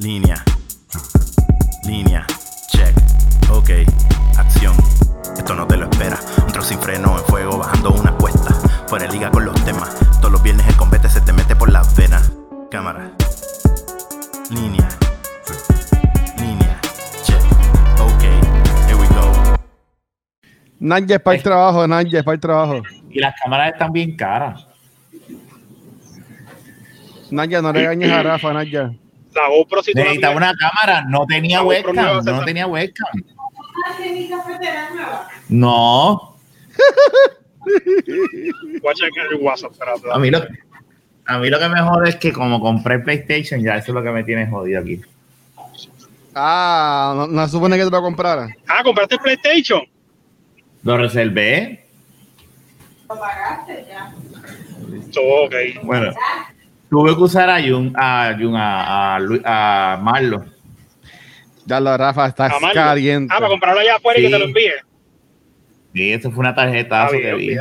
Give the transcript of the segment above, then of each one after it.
Línea. Línea. Check. Ok. Acción. Esto no te lo espera. Un trozo sin freno en fuego bajando una cuesta. Fuera de liga con los temas. Todos los viernes el combate se te mete por las venas. Cámara. Línea. Línea. Check. Ok. Here we go. Nadie es para el trabajo, nadie es para el trabajo. Y las cámaras están bien caras. Naya, no regañes a Rafa, Naya. La GoPro si Necesitaba una cámara, no tenía nueva webcam, no tenía webcam. No, Voy a checar el WhatsApp, espérate. a mí lo, a mí lo que me jode es que como compré PlayStation, ya eso es lo que me tiene jodido aquí. Ah, no, supone que te lo comprara. Ah, ¿compraste el PlayStation? Lo reservé. Oh, ok. Bueno, tuve que usar a Jun, a, Jun, a, a, a Marlo. Ya lo, Rafa, estás Amarlo. caliente. Ah, para comprarlo allá afuera y que Sí. te lo envíe. Y eso fue una Ah, bien, que vi.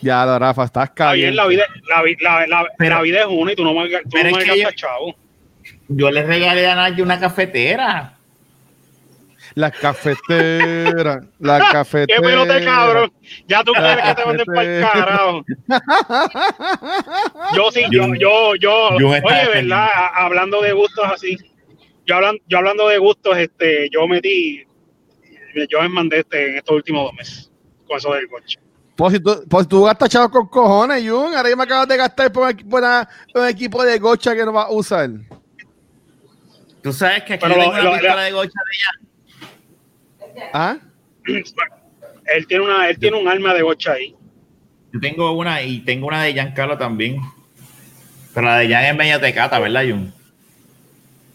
Ya lo, Rafa, estás Está bien, caliente. la vida, la, la, la, Pero- la vida es una y tú no me, tú no es me yo- chavo. Yo le regalé a Nadia una cafetera. La cafetera, la ¡Qué cafetera. pelote, cabrón! Ya tú quieres que te manden para el carajo. Yo sí, yo, yo, yo, oye. ¿verdad? Hablando de gustos así, yo, hablan, yo hablando de gustos, este, yo metí, yo me mandé este, en estos últimos dos meses con eso del coche. Pues si tú, pues tú gastas chavos con cojones, Jun. Ahora ya me acabas de gastar por, un equi- por una- por un equipo de gocha que no vas a usar. Tú sabes que aquí Pero yo lo- tengo una lo- pistola lo- de gocha de ella. ¿Ah? Él tiene una, él tiene un arma de gocha ahí. Yo tengo una y tengo una de Giancarlo también. Pero la de Jan es media tecata, ¿verdad, Jun?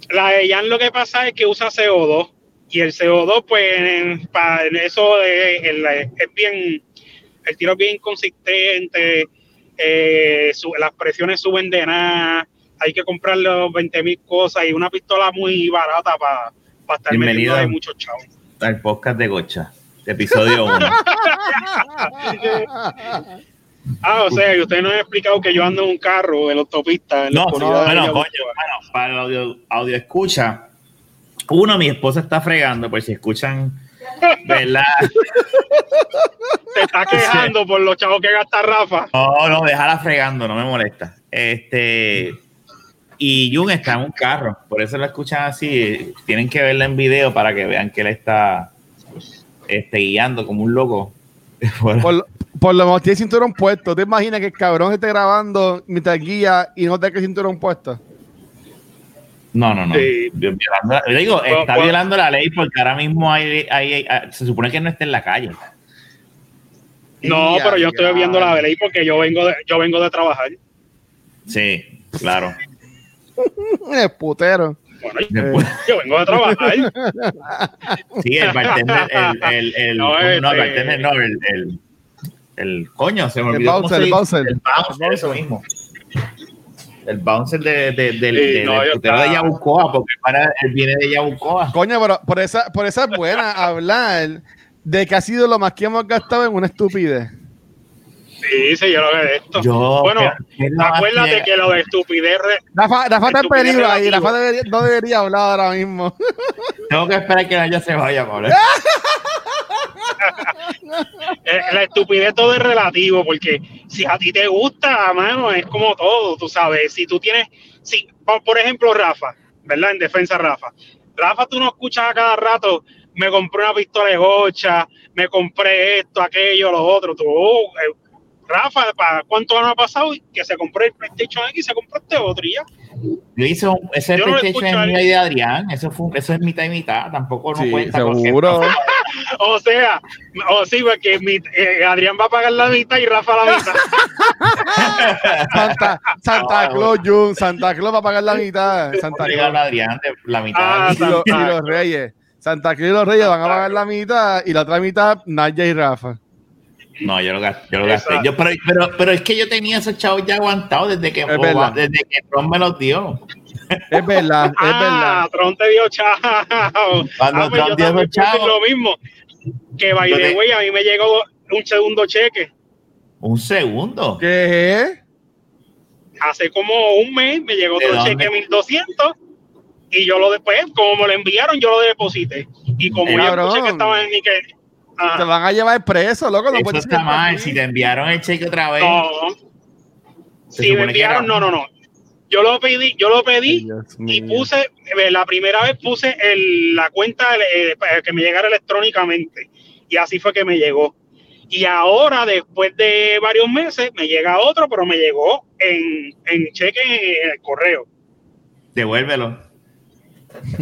La de Jan lo que pasa es que usa CO2 y el CO2 pues en, para eso es, el- es bien, el tiro es bien consistente, eh, su- las presiones suben de nada, hay que comprar los 20 mil cosas y una pistola muy barata para estar Bienvenido. metiendo de muchos chavos. Al podcast de Gocha, episodio 1. Ah, o sea, y ustedes no han explicado que yo ando en un carro en la autopista. En la No, de bueno, coño, bueno, para el audio, audio escucha, uno, mi esposa está fregando, pues si escuchan, ¿verdad? Se está quejando por los chavos que gasta Rafa. No, no, déjala fregando, no me molesta. Este, y Jun está en un carro, por eso lo escuchan así. Tienen que verla en video para que vean que él está este, guiando como un loco. Por, lo- por lo menos tiene cinturón puesto. ¿Te imaginas que el cabrón esté grabando mientras guía y no tenga el cinturón puesto? No, no, no. Sí. Violando la- yo digo, Bueno, está bueno. violando la ley porque ahora mismo hay, hay- hay- se supone que no está en la calle. No, pero yo estoy viendo la ley porque yo vengo de, yo vengo de trabajar. Sí, claro. Es putero. Bueno, yo vengo de trabajar. sí, el bartender, el, el, el, No, no, este- el bartender, no, el, el, el coño, se me El olvidó. cómo bouncer, el bouncer. El bouncer, eso mismo. El bouncer de, de, del, Sí, no, de Yabucoa, porque para, él viene de Yabucoa. Coño, pero por esa, por esa es buena hablar de que ha sido lo más que hemos gastado en una estupidez. Sí, sí, yo lo veo de esto. Yo, bueno, ¿qué es lo más acuérdate que- que lo de estupidez. Rafa, Rafa está en peligro ahí. Rafa debería- no debería hablar ahora mismo. Tengo que esperar que ella se vaya, pobre. eh, la estupidez todo es relativo, porque si a ti te gusta, mano, es como todo, tú sabes. Si tú tienes, si, por por ejemplo, Rafa, ¿verdad? En defensa, Rafa. Rafa, tú no escuchas a cada rato, me compré una pistola de gocha, me compré esto, aquello, lo otro. Tú, oh, eh, Rafa, ¿para cuánto no ha pasado? Que se compró el PlayStation X y se compró este otro y ya. Yo hice un, ese Yo no PlayStation a es mío de Adrián. Eso, fue, eso es mitad y mitad. Tampoco no Sí, cuenta seguro. O sea, o sí, porque mi- eh, Adrián va a pagar la mitad y Rafa la mitad. Santa, Santa Claus, Jun. Santa Claus va a pagar la mitad. Santa Claus. Adrián la mitad. Ah, Y, los- y los reyes. Santa Claus y los reyes van a pagar la mitad y la otra mitad Naya y Rafa. No, yo lo gasté. Yo lo gasté. Yo, pero, pero, pero es que yo tenía esos chavos ya aguantados desde que, desde que Ron me los dio. Es verdad, es ah, verdad. Tron te dio chao. Cuando Ah, pues Tron yo dio decir lo mismo. Que by the way, a mí me llegó un segundo cheque. Un segundo. ¿Qué? hace como un mes me llegó ¿De otro dónde? cheque de 1200 y yo lo después, como me lo enviaron, yo lo deposité. Y como yo escuché que estaba en mi Te van a llevar preso, loco. No Eso puedes está mal. Si te enviaron el cheque otra vez, No. Si me enviaron, no, no, no. Yo lo pedí, yo lo pedí y puse, eh, la primera vez puse el- la cuenta eh, que me llegara electrónicamente. Y así fue que me llegó. Y ahora, después de varios meses, me llega otro, pero me llegó en, en cheque en el correo. devuélvelo.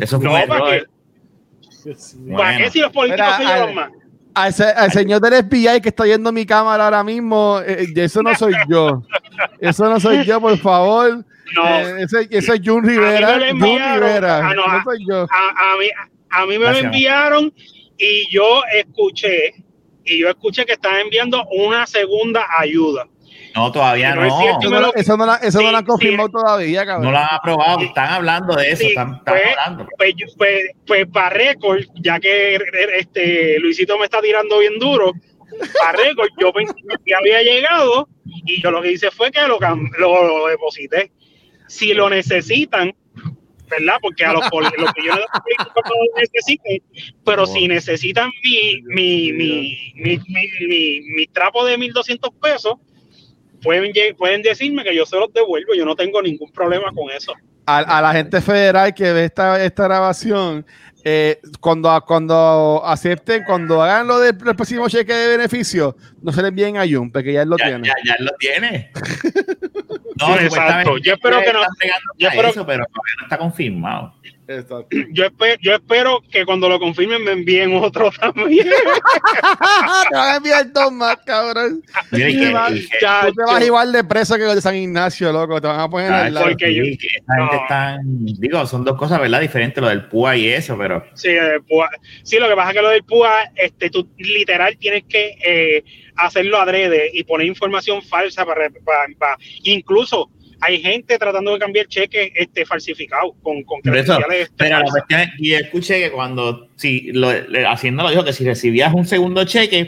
Eso fue No, ¿para qué? Bueno. ¿Para qué si los políticos Mira, se al- llevan más? Al, al señor del FBI que está viendo mi cámara ahora mismo, eh, eh, eso no soy yo. Eso no soy yo, por favor. No, Eh, ese, ese es Jun Rivera. Jun. Rivera. Ah, no, no soy yo. a, a mí, a mí me Gracias. lo enviaron y yo escuché, y yo escuché que están enviando una segunda ayuda. No, todavía No es no. cierto, Eso no, lo- eso no, la- eso no lo han confirmado sí. todavía, cabrón. No lo han aprobado. Están hablando de eso. Sí, Están, están pues, hablando. Pues, pues, pues para récord, ya que este Luisito me está tirando bien duro, para récord, yo pensé que había llegado y yo lo que hice fue que lo, lo, lo deposité. Si lo necesitan, ¿verdad? Porque a los, poli- los millones de políticos no lo necesitan, pero si necesitan mi, mi, mi, mi, mi, mi- mi trapo de 1.200 pesos, pueden, pueden decirme que yo se los devuelvo, yo no tengo ningún problema con eso. a, a la gente federal que ve esta, esta grabación, eh, cuando, cuando acepten, cuando hagan lo del próximo cheque de beneficio, no se le envíen a Jun, porque ya él lo ya, tiene. ya, ya lo tiene. No, Exacto. Yo espero que no- yo espero- eso, pero todavía no está confirmado. Exacto. yo, espe- yo espero que cuando lo confirmen me envíen otro también. te van a enviar dos más, cabrón. Mira, y Tú que- te vas- y que- Ya, tú te vas yo- igual de preso que los de San Ignacio, loco. Te van a poner Ah, al lado. porque sí, yo- que esa gente no. está, digo, son dos cosas, ¿verdad? Diferentes, lo del PUA y eso, pero Sí, PUA. sí, lo que pasa es que lo del PUA, este, tú literal tienes que eh, hacerlo adrede y poner información falsa para, para- para- incluso hay gente tratando de cambiar cheques este, falsificados con, con eso, pero la cuestión es, y escuché que cuando, si lo, Hacienda lo dijo, que si recibías un segundo cheque,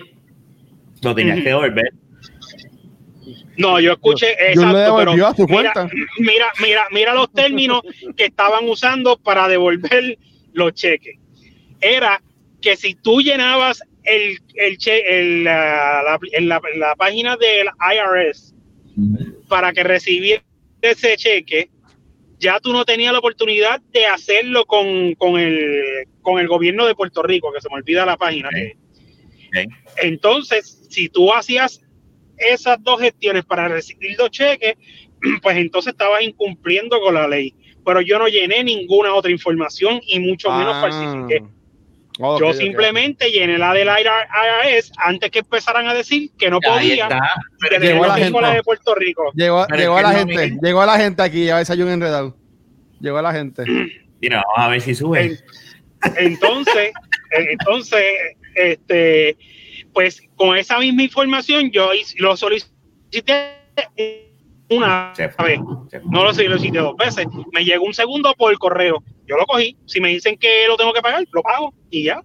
lo tenías que devolver. No, yo escuché Yo exacto, pero a su mira, cuenta. mira, mira, mira los términos que estaban usando para devolver los cheques. Era que si tú llenabas el, el che- el, la, la- en la, en la página del IRS para que ese cheque, ya tú no tenías la oportunidad de hacerlo con, con el, con el gobierno de Puerto Rico, que se me olvida la página. Entonces, si tú hacías esas dos gestiones para recibir los cheques, pues entonces estabas incumpliendo con la ley. Pero yo no llené ninguna otra información y mucho menos Ah. falsifiqué. Yo simplemente llené la del IRS antes que empezaran a decir que no Ahí podía está. tener llegó la gente. la de Puerto Rico. Llegó, Pero que la no, gente, llegó la gente aquí, a ver si hay un enredado. Llegó la gente. Mira, vamos a ver si sube. En- Entonces, eh, entonces, este, pues con esa misma información yo hice- lo solicité una Se fue, vez, se fue. no lo solicité dos veces. Me llegó un segundo por correo. Yo lo cogí. Si me dicen que lo tengo que pagar, lo pago y ya.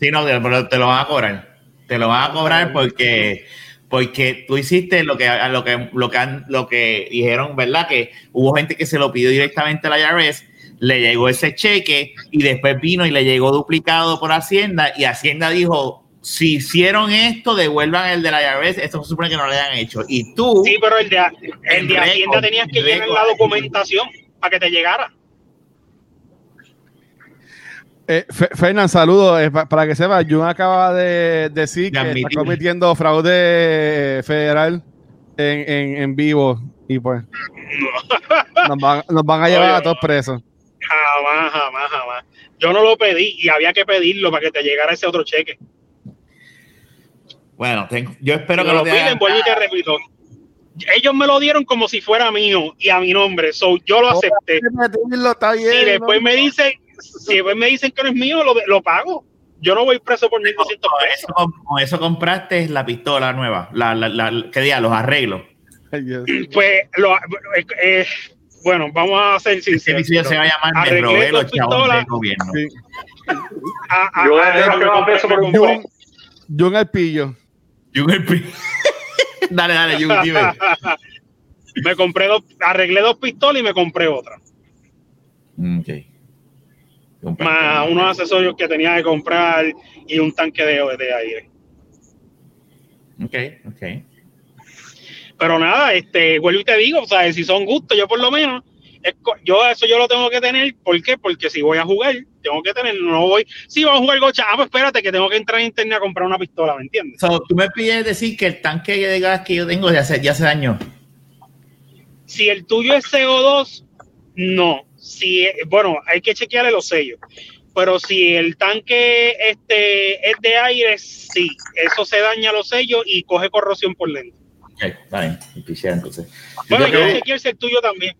Sí, no, te, pero te lo van a cobrar. Te lo van a cobrar porque porque tú hiciste lo que lo que lo que lo que dijeron, ¿verdad? Que hubo gente que se lo pidió directamente a la IRS, le llegó ese cheque y después vino y le llegó duplicado por Hacienda y Hacienda dijo, si hicieron esto, devuelvan el de la IRS, esto se supone que no lo hayan hecho. Y tú, Sí, pero el de, el de El Hacienda récord, tenías que llenar la documentación para que te llegara. Eh, Fe- Fernan, saludos. Eh, pa- para que sepa, Jun acaba de decir De que está cometiendo fraude federal en, en, en vivo. Y pues nos van, nos van a llevar Oye, a todos presos. Jamás, jamás, jamás. Yo no lo pedí y había que pedirlo para que te llegara ese otro cheque. Bueno, tengo- yo espero Si que lo piden, vuelvo y te repito. Ellos me lo dieron como si fuera mío y a mi nombre. So, yo lo acepté. Si después me dicen, si después me dicen que no es mío, lo, lo pago. Yo no voy preso por 1.200 Con pesos. eso, con eso compraste la pistola nueva, la, la, la- ¿qué día? Los arreglos. Pues, lo, eh, eh, bueno, vamos a ser sinceros. se va a llamar Me robé los chavos del gobierno. Sí. A- a- Yo a- Jun, Jun el pillo. Jun el Pi- dale, dale, Jun, dime. Me compré dos, arreglé dos pistolas y me compré otra. Mm, Ok. Más unos accesorios que tenía que comprar y un tanque de, de aire. Ok, ok. Pero nada, este, vuelvo y te digo, o sea, si son gustos, yo por lo menos, yo eso yo lo tengo que tener, ¿por qué? Porque si voy a jugar, tengo que tener, no voy, si voy a jugar gocha, ah, pues espérate que tengo que entrar en internet a comprar una pistola, ¿me entiendes? So, tú me pides decir que el tanque de gas que yo tengo ya se, ya se dañó. Si el tuyo es CO2, no. Si, bueno, hay que chequearle los sellos. Pero si el tanque este es de aire, sí, eso se daña los sellos y coge corrosión por dentro. Entonces. Bueno, Yo yo creo que- chequeé si el tuyo también.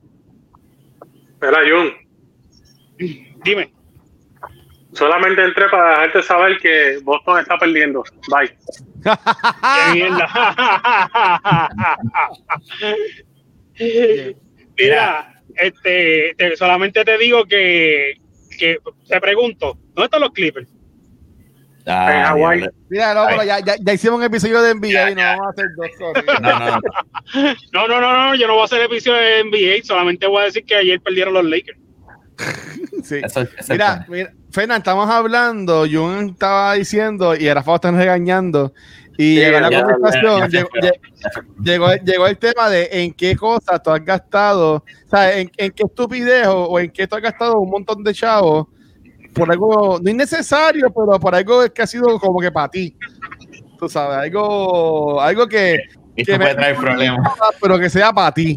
Mira, Jun, Dime. solamente entré para dejarte saber que Boston está perdiendo. Bye. Qué mierda. Mira, este, te- solamente te digo que, que te pregunto, ¿dónde están los Clippers? Ah, En Hawái. diablo. Mira, no, pero ya, ya, ya hicimos un episodio de NBA y no vamos a hacer dos. sorry. No, no, no. No, no, no, no, yo no voy a hacer episodio de NBA, solamente voy a decir que ayer perdieron los Lakers. Sí. Eso, eso es Mira, mira, Fernan, estamos hablando, Jun estaba diciendo y Rafa están regañando. Y Sí, llegó la ya- conversación, llegó, llegó el tema de en qué cosas tú has gastado, o sea, en, en qué estupidez o, o en qué tú has gastado un montón de chavos por algo no innecesario, pero por algo que ha sido como que para ti. Tú sabes, algo, algo que, Esto que me- puede traer problemas. pero que sea para ti.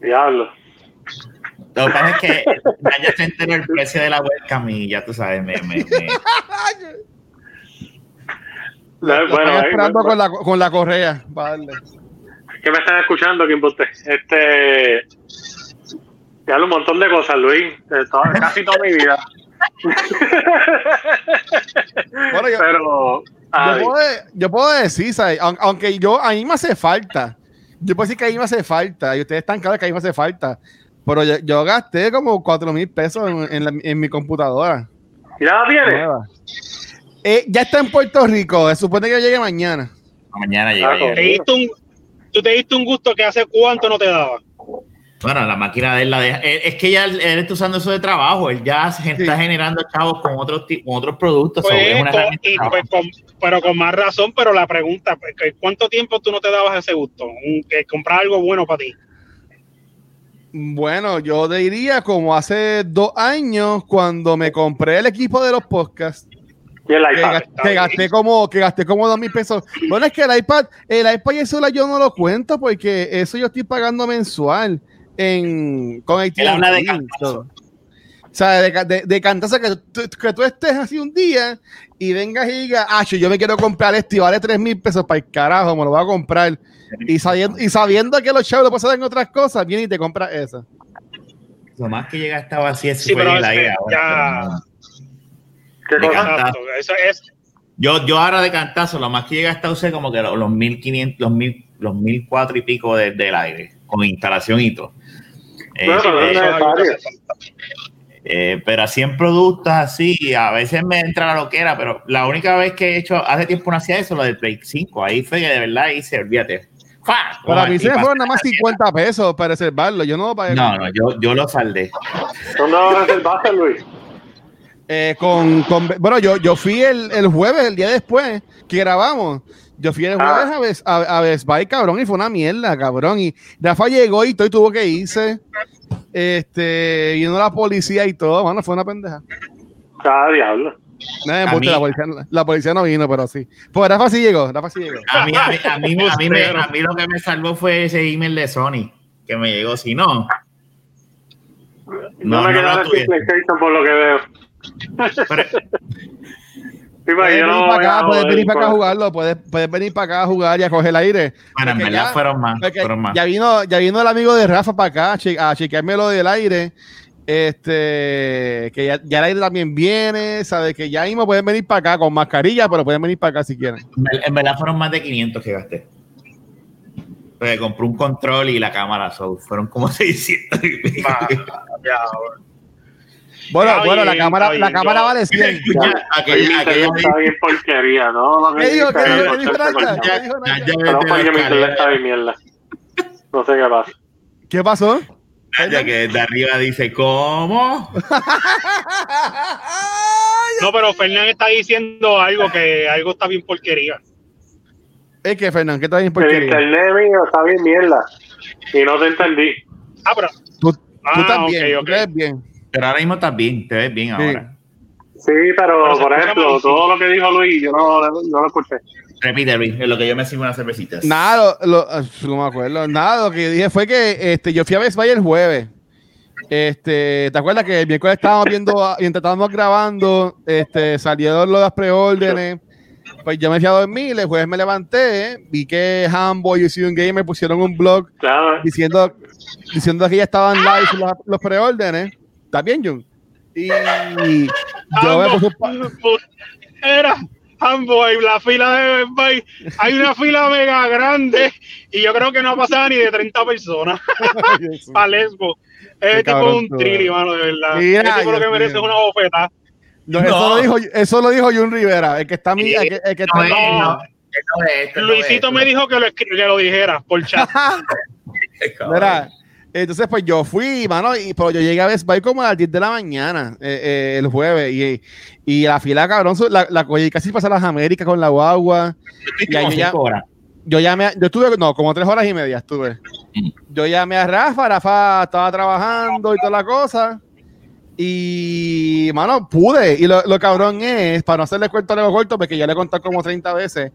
Diablo. Lo que pasa es que ya se enteró el precio de la webcam y ya tú sabes, me, me, me- La- Lo bueno, estoy esperando bueno, con la, con la correa. darle. ¿qué me están escuchando, Kimbote? Este. Ya un montón de cosas, Luis. de toda- casi toda mi vida. Bueno, yo- Pero. Yo puedo, yo puedo decir, ¿sabes? Aun- aunque yo, a mí me hace falta. Yo puedo decir que a mí me hace falta. Y ustedes están claros que a mí me hace falta. Pero yo, yo gasté como 4 mil pesos en, en la- en mi computadora. ¿Ya la tienes? nueva. Eh, ya está en Puerto Rico. Se supone que llegue mañana. mañana llega. Ah, llega. Te diste un, tú te diste un gusto que hace cuánto no te daba. Bueno, la máquina de él la deja. Es que ya él, él está usando eso de trabajo. Él ya se está Sí. generando chavos con otros, con otros productos. Pues, con- y, pues, con- pero con más razón, pero la pregunta, pues, ¿cuánto tiempo tú no te dabas ese gusto? Que comprar algo bueno para ti. Bueno, yo diría como hace dos años cuando me compré el equipo de los podcasts. Y el que, iPad. ga- que gasté como que gasté como dos mil pesos. Bueno, es que el iPad, el iPad y eso yo no lo cuento porque eso yo estoy pagando mensual en con AT&T. Él habla de cantazo. O sea, de, de, de cantazo que tú, que tú estés así un día y vengas y digas, ah, yo me quiero comprar esto y vale tres mil pesos para el carajo, me lo voy a comprar. Y sabiendo, y sabiendo que los chavos lo pasan en otras cosas, viene y te compras esa. Lo más que llega estaba así es Sí, fue pero el es aire que ahora, ya-. Eso es, Yo, yo ahora de cantazo, lo más que llega hasta usé como que los, los 1500, los, mil, los 1004 y pico de- del aire, con instalación y todo. Eh, pero eh, eh, pero así en productos así, a veces me entra la loquera, pero la única vez que he hecho, hace tiempo no hacía eso, lo del Play 5, ahí fue que de verdad hice, olvídate. ¡Fa! Para mí se fueron nada más la 50 pesos para reservarlo. Yo no lo pagué. No, no, yo, yo lo saldé. ¿Dónde vas a reservaste, Luis? Eh, con, con- bueno, yo, yo fui el, el jueves, el día después que grabamos. Yo fui el Ah. jueves a, Best, a, a Best Buy, cabrón, y fue una mierda, cabrón. Y Rafa llegó y todo y tuvo que irse. Este, vino la policía y todo, bueno, fue una pendeja. Ah, diablo. A embuste, mí- la, policía, la policía no vino, pero sí. Pues Rafa sí llegó, Rafa sí llegó. A mí, a mí, a mí, a mí me- a mí lo que me salvó fue ese email de Sony, que me llegó, si no. No, No, me no quedaron lo sin. PlayStation por lo que veo. Pero, Puedes yo venir no para voy a acá, puedes venir para acá a jugarlo, puedes, puedes venir para acá a jugar y a coger el aire. bueno, en verdad ya- fueron más, fueron más. Ya vino, ya vino el amigo de Rafa para acá a, che- a chequearme lo del aire. Este, que ya, ya el aire también viene, sabe que ya mismo pueden venir para acá con mascarilla, pero pueden venir para acá si quieren. En ver- En verdad fueron más de 500 que gasté. Porque compré un control y la cámara, so, fueron como 600. y pico. Ah, ya, Bueno, Está bueno, la cámara, la cámara yo- vale 100. Ya, Ya, aquella- aquella está bien porquería, ¿no? Que ¿Qué dijo? dice ¿Qué es dijo? ¿Qué por dijo ser Naya? porquería. Ya- ¿Qué dijo ya- Naya? ya No, porque mi internet está bien mierda. No sé qué pasa. ¿Qué pasó? Ya que desde arriba dice, ¿cómo? No, pero Fernán está diciendo algo que algo está bien porquería. Es que, Fernán, ¿qué está bien El porquería? internet mío está bien mierda. Y no te entendí. Ah, pero. Tú, tú Ah, también, ok, tú ok. te ves bien. Pero ahora mismo estás bien, te ves bien ahora. Sí, pero, por ejemplo, todo lo que dijo Luis, yo no, no lo escuché. Repite, Luis, en lo que yo me sirvo unas cervecitas. Nada, lo, lo- ah, no me acuerdo. Nada, lo que dije fue que este, yo fui a Best Buy el jueves. Este, ¿te acuerdas que el miércoles estábamos viendo, mientras estábamos grabando, este, salieron las preórdenes? Pues yo me fui a dormir, el jueves me levanté, vi que Hambo y un Gamer pusieron un blog Claro, diciendo, diciendo que ya estaban live los, los preórdenes. ¿Está bien, Jun? Y yo puse un pa- pu- Era Amboy, la fila de Best Buy. Hay una fila mega grande y yo creo que no ha pasado ni de 30 personas para Lesbo. Qué Es tipo un trilli, mano, de verdad. Mira, Ese tipo lo que merece es una bofeta. No, Eso, No. lo dijo, eso lo dijo Jun Rivera, el que está, mi- el que, el que está No Luisito me dijo que lo, que lo dijera por chat. Mira, entonces pues yo fui, mano, y, pero yo llegué a Best Buy como a las 10 de la mañana eh, eh, el jueves y, y la fila, cabrón, la, la cogí casi pasa las Américas con la guagua. Y ahí ya- horas. Yo llamé, a- yo estuve, no, como tres horas y media estuve. Mm. Yo llamé a Rafa, Rafa estaba trabajando y toda la cosa. Y, mano, pude. Y lo, lo cabrón es, para no hacerle cuento a corto, porque ya le he contado como 30 veces,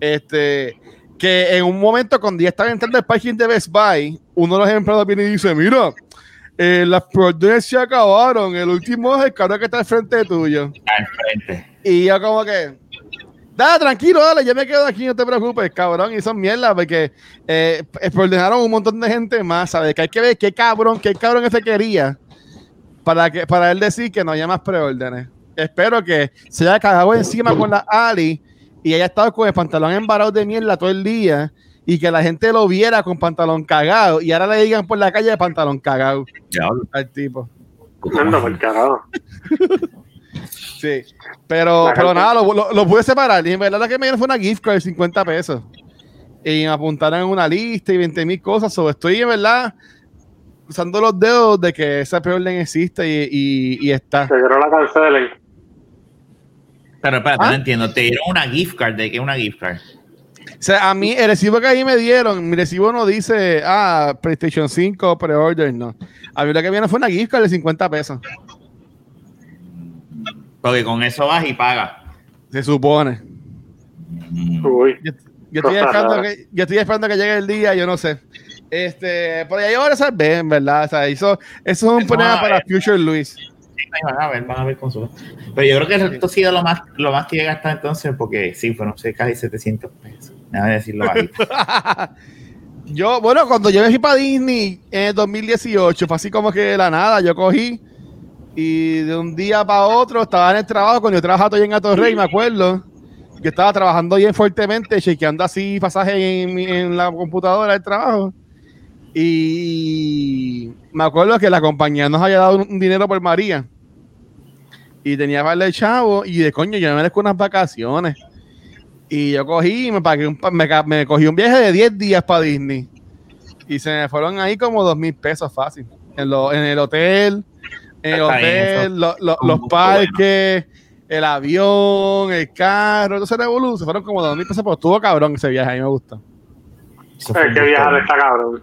este, que en un momento cuando ya estaba entrando el parking de Best Buy, uno de los empleados viene y dice, mira, eh, las producciones se acabaron, el último es el cabrón que está al frente tuyo. Al frente. Y yo como que, dale, tranquilo, dale, yo me quedo aquí, no te preocupes, cabrón, y son mierda, porque eh, eh, ordenaron un montón de gente más, ¿sabes? Que hay que ver qué cabrón, qué cabrón ese quería para, que, para él decir que no haya más preórdenes. Espero que se haya cagado encima con la Ali y haya estado con el pantalón embarrado de mierda todo el día y que la gente lo viera con pantalón cagado y ahora le digan por la calle de pantalón cagado al tipo. anda por carajo. Sí, pero, La pero nada, lo, lo- lo pude separar. Y en verdad lo que me dieron fue una gift card de 50 pesos. Y me apuntaron en una lista y 20 mil cosas. So, estoy en verdad usando los dedos de que esa preorden existe y, y- y está. Se no la cancelen. Pero espérate, ¿Ah? no entiendo. Te dieron una gift card. ¿De qué es una gift card? O sea, a mí el recibo que ahí me dieron, mi recibo no dice, ah, PlayStation 5 pre-order, no. A mí lo que viene fue una gift card de 50 pesos. Porque con eso vas y pagas. Se supone. Uy. Yo, yo estoy esperando que, yo estoy esperando que llegue el día, yo no sé. Este, ya yo ahora a ver, en verdad. O sea, eso, eso es un problema para. Future Luis. Van a ver, van a ver con su. Pero yo creo que esto ha sido lo más, lo más que llega hasta entonces, porque sí, fueron sé, casi 700 pesos. Déjame decirlo bajito. yo, bueno, cuando yo me fui para Disney en el 2018, fue así como que de la nada, yo cogí y de un día para otro estaba en el trabajo, cuando yo trabajaba todavía en Atorrey, me acuerdo, que estaba trabajando bien fuertemente, chequeando así pasajes en, en la computadora del trabajo. Y me acuerdo que la compañía nos había dado un, dinero por María. Y tenía para el chavo. Y de coño, yo me merezco unas vacaciones. Y yo cogí y me pagué un, me, me cogí un viaje de 10 días para Disney. Y se me fueron ahí como dos mil pesos fácil. En, lo- en el hotel, en el hotel, lo- los parques, el avión, el carro, entonces revolución. Se fueron como dos mil pesos, pero estuvo cabrón ese viaje, a mí me gusta. Es que viajar está cabrón.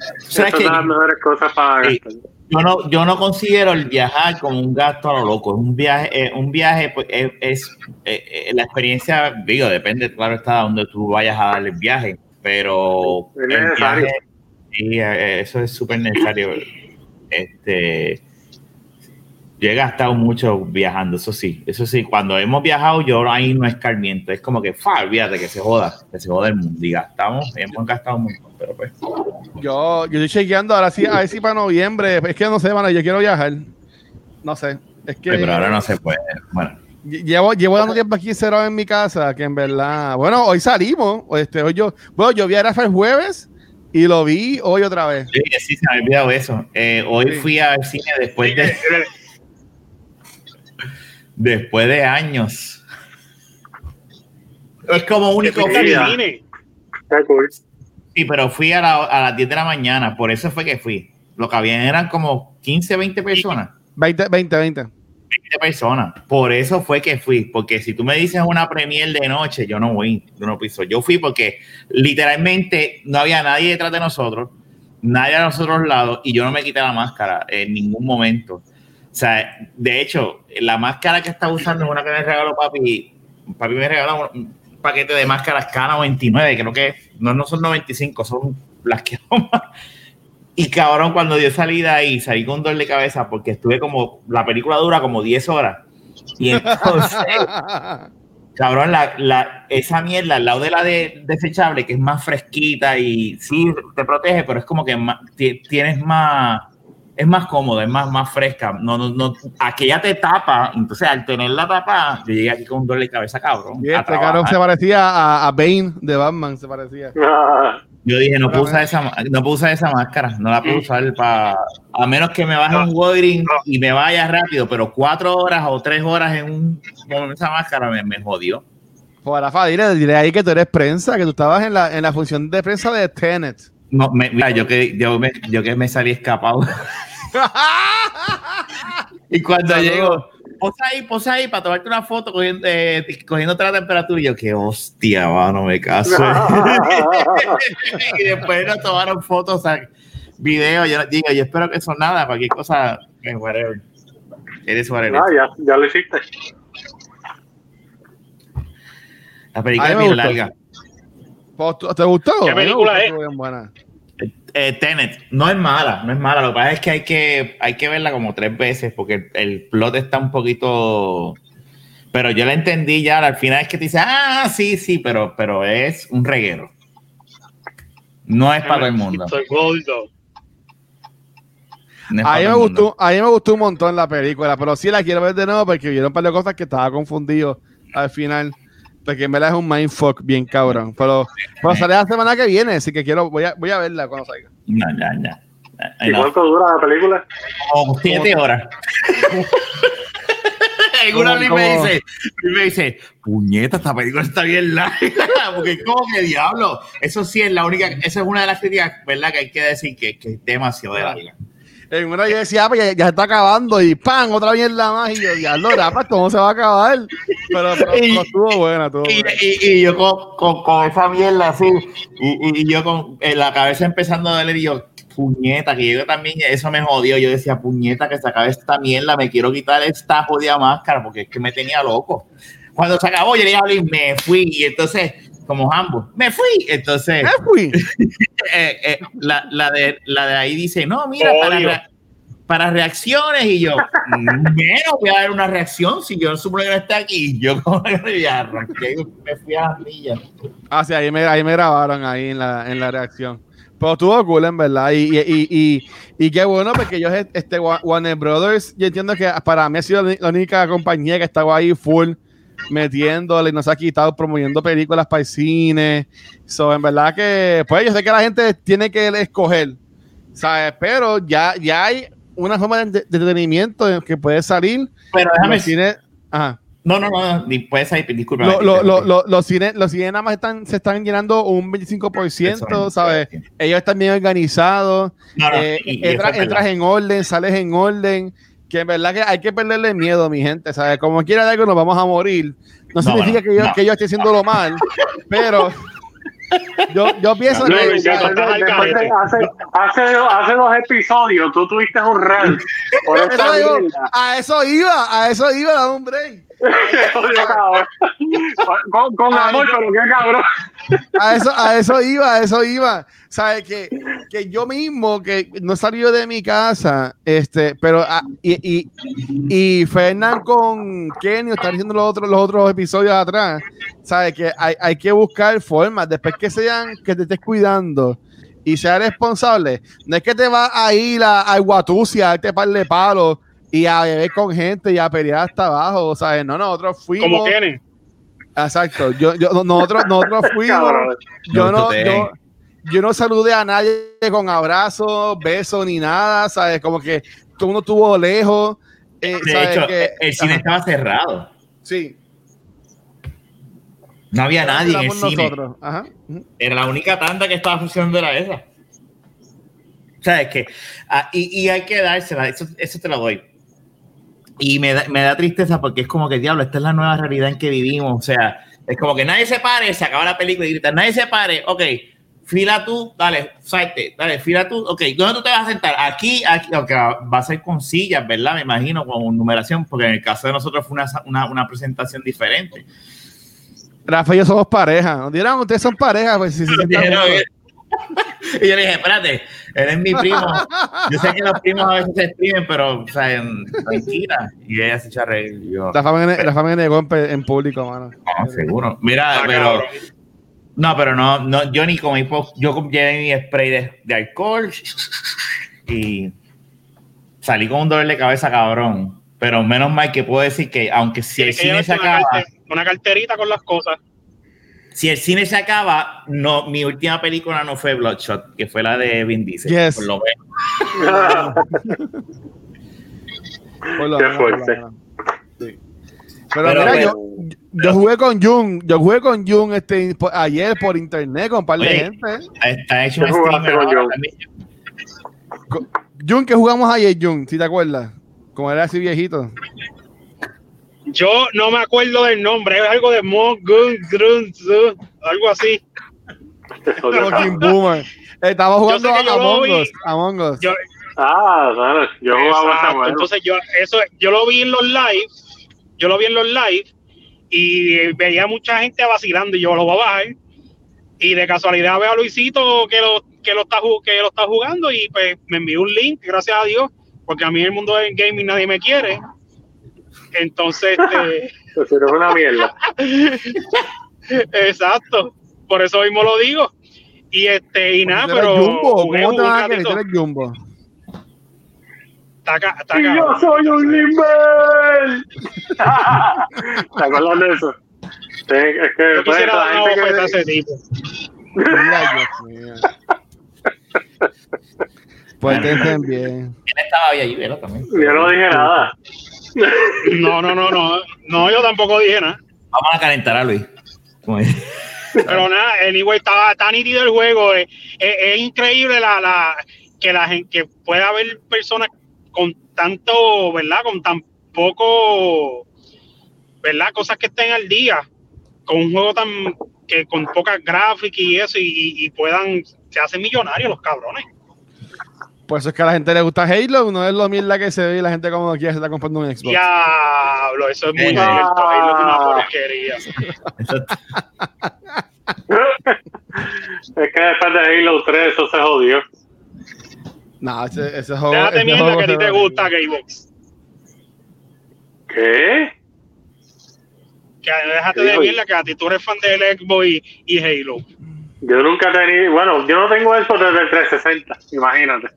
Chacho. ¿Sabes Esas qué? son las mejores cosas para Sí. gastar. Yo no, yo no considero el viajar como un gasto a lo loco. Un viaje, eh, un viaje pues, es, es, eh, eh, la experiencia, digo, depende, claro está, donde tú vayas a dar el viaje, pero Es necesario. viaje, eso es súper necesario. Este, yo he gastado mucho viajando, eso sí, eso sí, cuando hemos viajado yo ahí no es escarmiento, es como que, fa, olvídate que se joda, que se joda el mundo y gastamos, hemos gastado montón, pero pues, Yo, yo estoy chequeando ahora sí, a ver si para noviembre. Es que no sé, mano, yo quiero viajar. No sé. Es que pero ahora no se puede, bueno. llevo, llevo dando tiempo aquí encerrado en mi casa, que en verdad. Bueno, hoy salimos. Este, hoy yo, bueno, yo vi a Rafa el jueves y lo vi hoy otra vez. Sí, sí, se me había olvidado eso. Eh, hoy Sí. fui al cine después de, después de años. Es como único. Qué cool. Sí, pero fui a, la- a las 10 de la mañana, por eso fue que fui. Lo que habían eran como 15, 20 personas. 20, 20, 20. 20 personas. Por eso fue que fui. Porque si tú me dices una premier de noche, yo no voy, yo no piso. Yo fui porque literalmente no había nadie detrás de nosotros, nadie a nosotros lados, y yo no me quité la máscara en ningún momento. O sea, de hecho, la máscara que estaba usando es una que me regaló papi. Papi me regaló paquete de máscaras K99, creo que no, no son 95, son las que Y cabrón, cuando yo salí de ahí, salí con dolor de cabeza porque estuve como, la película dura como 10 horas. Y entonces, cabrón, la, la- esa mierda al lado de la de desechable, que es más fresquita y sí te protege, pero es como que más- ti- tienes más, es más cómodo, es más, más fresca. No, no, no, aquella te tapa, entonces al tener la tapa, yo llegué aquí con un dolor de cabeza, cabrón. Y este trabajar. se parecía a, a Bane de Batman, se parecía. Ah, Yo dije, no puedo usar esa, no puedo usar esa máscara, no la puedo usar para, a menos que me baje un Wolverine y me vaya rápido, pero cuatro horas o tres horas en un, con esa máscara me, me jodió. Pues Rafa, dile, dile ahí que tú eres prensa, que tú estabas en la, en la función de prensa de Tenet. No, me- mira, yo que, yo, me, yo que me salí escapado. y cuando llego, posa ahí, posa ahí para tomarte una foto cogiendo, eh, cogiéndote la temperatura. Y yo, qué hostia, mano, me caso. y después nos tomaron fotos, o sea, videos. Yo digo, yo espero que eso nada, cualquier cosa, eh, whatever. Eres whatever. ah, ya, ya lo hiciste. La película es bien larga. Pues, ¿tú- ¿Te gustó? ¿Qué película es? bien buena. Eh, Tenet no es mala, no es mala. Lo que pasa es que hay que, hay que verla como tres veces porque el, el plot está un poquito. Pero yo la entendí ya. Al final es que te dice, ah, sí, sí, pero, pero es un reguero. No es para todo el mundo. Soy gordo. No A mí, me gustó, a mí me gustó un montón la película, pero sí la quiero ver de nuevo porque vieron un par de cosas que estaba confundido al final. Porque en verdad es un mindfuck bien cabrón. Pero, pero sale la semana que viene, así que quiero, voy a, voy a verla cuando salga. No, ya, ya. ¿Y no. cuánto dura la película? Como siete horas. En una ¿Cómo, me dice, me dice, puñeta, esta película está bien larga, porque como que diablo. Eso sí es la única, esa es una de las críticas, ¿verdad? Que hay que decir que, que es demasiado de larga. En una yo decía, ah, pues ya, ya está acabando y ¡pam! Otra mierda más. Y yo, diablo, ¿cómo se va a acabar? Pero, pero, pero estuvo buena, estuvo Y, buena. y- y yo con, con- con esa mierda así, y, yo con en la cabeza empezando a darle, y yo, puñeta, que yo también, eso me jodió. Yo decía, puñeta, que se acabe esta mierda, me quiero quitar esta jodida máscara, porque es que me tenía loco. Cuando se acabó, yo le dije me fui, y entonces, como ambos, me fui. Entonces, ¿Qué fui? eh, eh, la, la de, la de ahí dice, no, mira, para, rea- para reacciones, y yo, "Mm, bueno, voy a dar una reacción, si yo que no está aquí, yo como arranqué, y me fui a las millas. Ah, sí, ahí me, ahí me grabaron ahí en la, en la reacción. Pero estuvo cool, en verdad. Y, y, y, y, y qué bueno, porque ellos, este, Wa- Warner Brothers, yo entiendo que para mí ha sido la única compañía que estaba ahí full metiéndole y nos ha quitado promoviendo películas para el cine. So, en verdad que, pues yo sé que la gente tiene que escoger, ¿sabes? Pero ya, ya hay una forma de, de entretenimiento que puede salir. Pero déjame Los cines, ajá. No, no, no, ni puedes ahí, disculpa. Lo- lo- lo- lo- los cines los cines nada más están, se están llenando un 25%, ¿sabes? Ellos están bien organizados. No, no, eh, y- y entras verdad. en orden, sales en orden. Que en verdad que hay que perderle miedo, mi gente. ¿sabes? Como quiera de algo nos vamos a morir. No, No, significa bueno, que, yo, no. que yo esté haciendo lo mal, pero yo, yo pienso No, que. de- de- hace, hace, hace dos episodios tú tuviste un rant por esta Eso digo, mierda. a eso iba, a eso iba, dame un break. Con, con amor, pero qué cabrón. A eso, a eso iba, a eso iba. ¿Sabes? Que, que yo mismo, que no salió de mi casa, este, pero, ah, y, y, y Fernán con Kenny están diciendo los otros, los otros episodios atrás, ¿sabes? Que hay, hay que buscar formas, después que sean, que te estés cuidando y seas responsable, no es que te vas a ir a, a Guatusi a darte par de palos y a beber con gente y a pelear hasta abajo, ¿sabes? No, nosotros fuimos. Como tienen. Exacto, yo, yo, nosotros, nosotros fuimos yo no, yo, yo no saludé a nadie con abrazos, besos ni nada, ¿sabes? Como que todo uno estuvo lejos. eh, De ¿sabes? hecho, que- el cine Ajá, estaba cerrado. sí. No había nadie en el cine. Ajá. Era la única tanda que estaba funcionando era esa. O sea, es que, ah, y, y hay que dársela, eso, eso te lo doy. Y me da, me da tristeza porque es como que, diablo, esta es la nueva realidad en que vivimos. O sea, es como que nadie se pare, se acaba la película y grita, nadie se pare, ok, fila tú, dale, salte, dale, fila tú, ok, ¿dónde tú te vas a sentar? Aquí, aquí, aunque va a ser con sillas, ¿verdad? Me imagino, con numeración, porque en el caso de nosotros fue una, una, una presentación diferente. Rafa y yo somos pareja. Nos dirán, ustedes son pareja, pues si se y yo le dije, espérate, eres mi primo. Yo sé que los primos a veces se exprimen, pero, o sea, en- tranquila. Y ella se echa a reír. Rafa me, Rafa me negó en, público, mano. no, seguro. Mira, Ah, pero, cabrón. no, pero no, no, yo ni con mi po- yo llevé mi spray de, de alcohol y salí con un dolor de cabeza, cabrón. Pero menos mal que puedo decir que, aunque si el cine se acaba, carte- una carterita con las cosas. si el cine se acaba, no, mi última película no fue Bloodshot, que fue la de Vin Diesel. Yes. Por lo menos. Por lo Qué fuerte. Sí. Pero, Pero, mira, pero- yo, yo jugué con Jun, yo jugué con Jun este, ayer por internet con un par de Oye, gente. Está hecho ¿Qué un streamer. Jun, que jugamos ayer, Jun, si te acuerdas. Como era así viejito. Yo no me acuerdo del nombre, es algo de Mo Gun Grun algo así. Fucking boomer. Estaba jugando a Among vi. Us. Among Us. Yo, ah, claro, yo jugaba. Entonces yo eso yo lo vi en los live, yo lo vi en los live y veía mucha gente vacilando y yo lo voy a bajar y de casualidad veo a Luisito que lo que lo está que lo está jugando y pues me envió un link, gracias a Dios, porque a mí en el mundo del gaming nadie me quiere. Entonces, este, Pero es una mierda. exacto, por eso mismo lo digo. Y este y nada, eres pero Jumbo, ¿cómo te vas a. Tú eres Jumbo. Está ca- está ¡Y yo soy un nivel! ¿Te acuerdas de eso? Sí, es que Yo pues, quisiera la dar una gente bofetada a que, ese tipo. Pues te bien. Él estaba ahí, ¿verdad? También. yo no dije nada. No, no, no, no. No, yo tampoco dije nada. Vamos a calentar a Luis. Pero nada, anyway, está, está nítido el juego. Es, es- es increíble la, la, que la gente que pueda haber personas con tanto, ¿verdad? Con tan poco, ¿verdad? Cosas que estén al día. Con un juego tan que con pocas gráficas y eso, y puedan, se hacen millonarios los cabrones. Por eso es que a la gente le gusta Halo, no es lo mierda que se ve y la gente como quiera se está comprando un Xbox. Diablo, eso es muy Eh. cierto. Halo es una porquería. Eso- Es que después de Halo 3 eso se jodió. No, ese, ese juego. Déjate ese mierda juego que a ti te gusta. Gamebox. ¿Qué? Que déjate de mierda que a ti tú eres fan del Xbox y, y Halo. Yo nunca tenía, bueno, yo no tengo eso desde el 360, imagínate.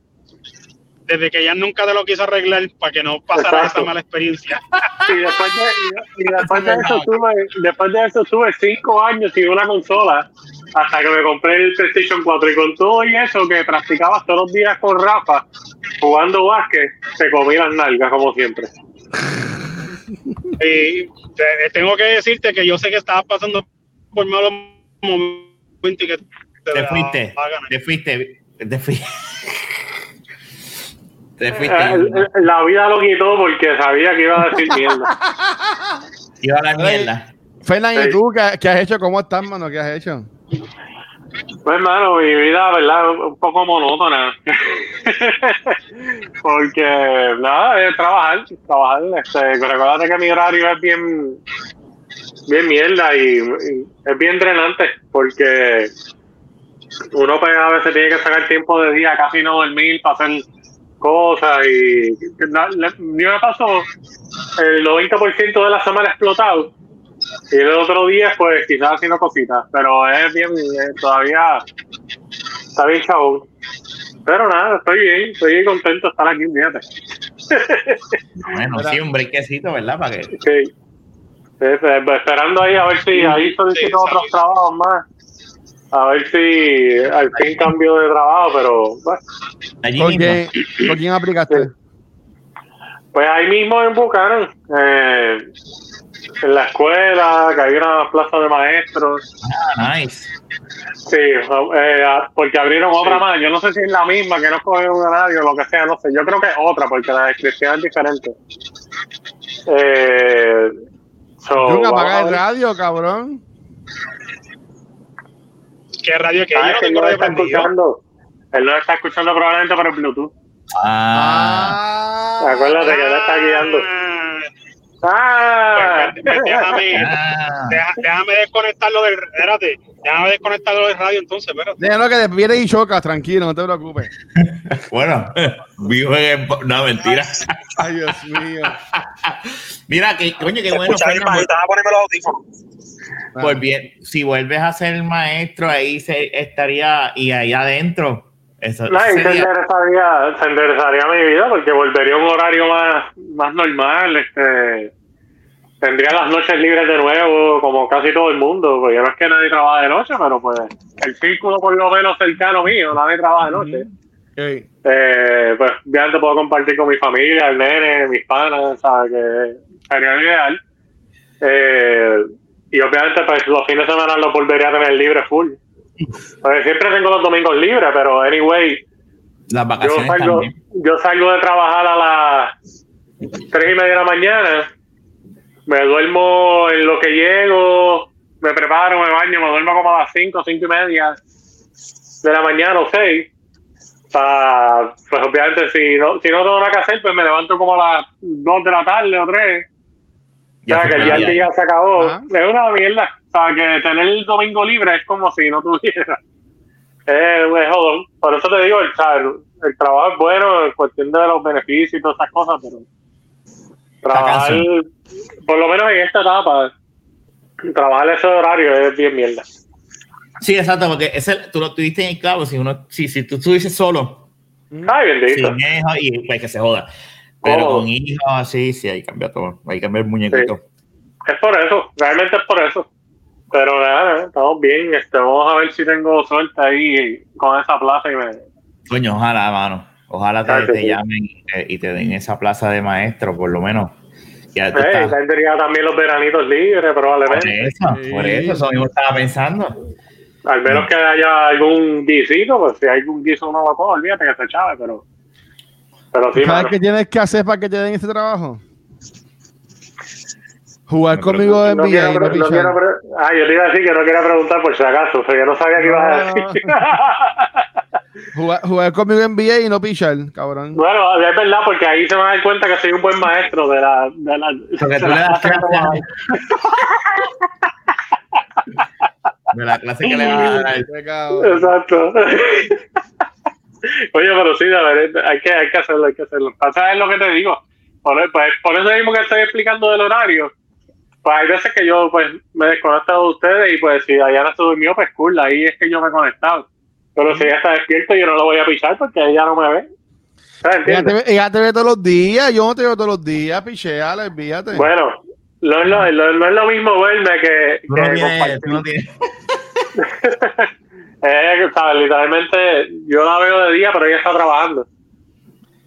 Desde que ella nunca te lo quiso arreglar para que no pasara Exacto. esa mala experiencia. Y después de, y- y después de eso tuve, después de eso tuve cinco años sin una consola hasta que me compré el PlayStation 4 y con todo y eso que practicaba todos los días con Rafa jugando básquet, se comí las nalgas como siempre. Y te- tengo que decirte que yo sé que estabas pasando por malos momentos y que te, Te fuiste, te fuiste, te fuiste. Te fuiste. Eh, eh, La vida lo quitó porque sabía que iba a decir mierda. Iba a la mierda. Fernan, ¿y tú qué, qué has hecho? ¿Cómo estás, mano? ¿Qué has hecho? Pues hermano, mi vida, ¿verdad? Un poco monótona. Porque, nada, es trabajar, trabajar. Este, recuérdate que mi horario es bien, bien mierda y, y es bien drenante porque uno pues, a veces tiene que sacar tiempo de día, casi no dormir para hacer cosas y yo me paso el 90% de la semana explotado y el otro día, pues quizás haciendo cositas, pero es bien, eh, todavía está bien chabón. Pero nada, estoy bien, estoy contento de estar aquí, fíjate. Bueno, sí, un brequecito, ¿verdad? Para que. Sí. Pues, esperando ahí a ver si ahí solicito Sí, otros trabajos más. A ver si al fin cambio de trabajo, pero bueno, Allí ¿Con quién, ¿con quién aplicaste? pues ahí mismo en Buchanan. Eh, en la escuela, que había una plaza de maestros. Ah, nice. Sí, eh, porque abrieron otra más. Yo no sé si es la misma, que no cogieron un radio o lo que sea, no sé. Yo creo que es otra, porque la descripción es diferente. Eh, so, Yo vamos a apaga el radio, cabrón. ¿Qué radio que Ah, yo es no tengo no radio escuchando. Él no está escuchando probablemente por el Bluetooth. Ah. Ah. Acuérdate que él está guiando. ¡Ah! Pues, pues, déjame, Ah. deja- déjame desconectarlo del. Espérate, déjame desconectarlo del radio entonces, espérate. Déjalo que viene y choca, tranquilo, no te preocupes. Bueno, vivo en. No, mentira. Ay, Dios mío. Mira, que, coño, qué bueno. Escucha, ponerme los audífonos. Pues bien, si vuelves a ser maestro, ahí se estaría, y ahí adentro, eso No, y se sería- enderezaría, se enderezaría mi vida porque volvería a un horario más, más normal. Este, tendría las noches libres de nuevo, como casi todo el mundo. Porque no es que nadie trabaja de noche, pero pues el círculo por lo menos cercano mío, nadie trabaja de noche. Ey, Eh, pues obviamente puedo compartir con mi familia, el nene, mis panas, ¿sabes? Que sería lo ideal. Eh, y obviamente pues los fines de semana los volvería a tener libres full. Pues, siempre tengo los domingos libres, pero anyway, las yo vacaciones salgo, también. yo salgo de trabajar a las tres y media de la mañana, me duermo en lo que llego, me preparo, me baño, me duermo como a las cinco, cinco y media de la mañana o seis. Pa- pues obviamente si no, si no tengo nada que hacer, pues me levanto como a las dos de la tarde o tres. O sea, se que ya el día se acabó. Ajá. Es una mierda. O sea, que tener el domingo libre es como si no tuviera. Es es jodón. Por eso te digo, el, trabajo es bueno en cuestión de los beneficios y todas esas cosas, pero trabajar, por lo menos en esta etapa, trabajar ese horario es bien mierda. Sí, exacto, porque ese, tú lo tuviste en el clavo. Si, uno, si, si tú estuvieses solo, Ay, bendito. sin hijos, y pues que se joda. Pero con hijos, sí, sí, hay que cambiar todo. Hay que cambiar el muñequito. Es por eso, realmente es por eso. Pero nada, estamos bien. Este, vamos a ver si tengo suerte ahí con esa plaza y me, Coño, ojalá, mano. Ojalá te, Claro que te sí. llamen y te, y te den esa plaza de maestro, por lo menos. Ya Hey, estás- tendría también los veranitos libres, Por probablemente. eso, Sí. por eso, eso mismo estaba pensando. Al menos que haya algún guisito, pues si hay algún guiso no lo puedo, olvídate que se chave, pero. Pero sí, ¿Sabes mano. qué tienes que hacer para que te den ese trabajo? Jugar No, conmigo en No quiero, NBA y no quiero ah, yo te iba a decir que no quería preguntar por si acaso, pero yo no sabía que ibas a decir. Jugar, jugar conmigo en NBA y no pichar, cabrón. bueno, es verdad, porque ahí se van a dar cuenta que soy un buen maestro de la. De la Porque de tú la le das clase de la clase que le vas a dar. Exacto. Oye, pero sí, la verdad, hay que, hay que hacerlo, hay que hacerlo. ¿Sabes lo que te digo? Por, pues, por eso mismo que estoy explicando del horario, pues hay veces que yo pues me desconecto de ustedes y pues si Diana se durmió, pues cool, ahí es que yo me he conectado. Pero si ella está despierta, yo no lo voy a pichar porque ella no me ve. ¿Sabes? Ella te, ve, ella te ve todos los días, yo no te veo todos los días, picheala, olvídate. Bueno, no es lo, lo- no es lo mismo verme que, no que compartir. tú no tienes. Eh, ¿sabes? Literalmente, yo la veo de día, pero ella está trabajando.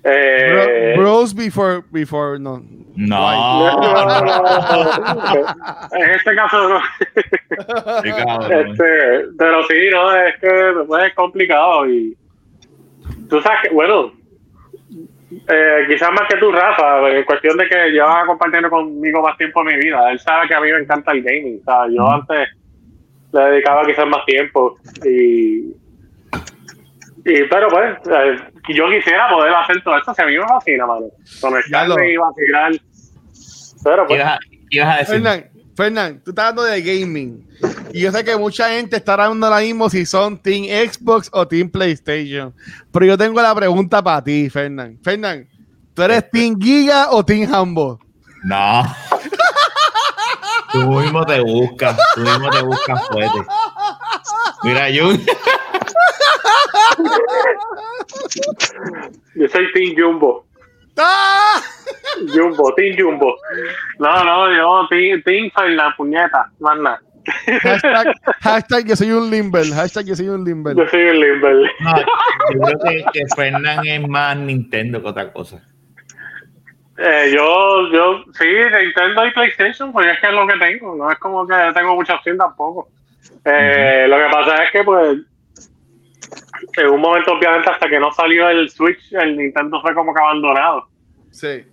Eh, Bro- bros before, before, no. No. no, no, no, no. en este caso no. Este, pero sí, no, es que pues, es complicado y tú sabes que, bueno, eh, quizás más que tú, Rafa, en cuestión de que lleva compartiendo conmigo más tiempo en mi vida. Él sabe que a mí me encanta el gaming. O sea, yo antes le dedicaba quizás más tiempo y, y pero pues, eh, yo quisiera poder hacer todo esto. Si a mí me fascina, mano. Conectarme y vacilar. Pero ¿Qué pues, ibas a, qué ibas a decir? Fernán, Fernán, tú estás hablando de gaming. Y yo sé que mucha gente está hablando ahora mismo si son Team Xbox o Team PlayStation. Pero yo tengo la pregunta para ti, Fernán. Fernán, ¿tú eres Team Giga o Team Humble? No. Tú mismo te buscas, tú mismo te buscas fuerte. Mira, Jun. yo soy Team Jumbo. ¡Ah! Jumbo, Team Jumbo. No, no, yo, Team, team la puñeta, más nada. Hashtag, hashtag yo soy un limber. Hashtag yo soy un limber. Yo soy el Limber. No, yo creo que, que Fernán es más Nintendo que otra cosa. Eh, yo, yo, sí, Nintendo y PlayStation, pues es que es lo que tengo. No es como que tengo mucha opción tampoco. Eh, Lo que pasa es que, pues, en un momento, obviamente, hasta que no salió el Switch, el Nintendo fue como que abandonado. Sí.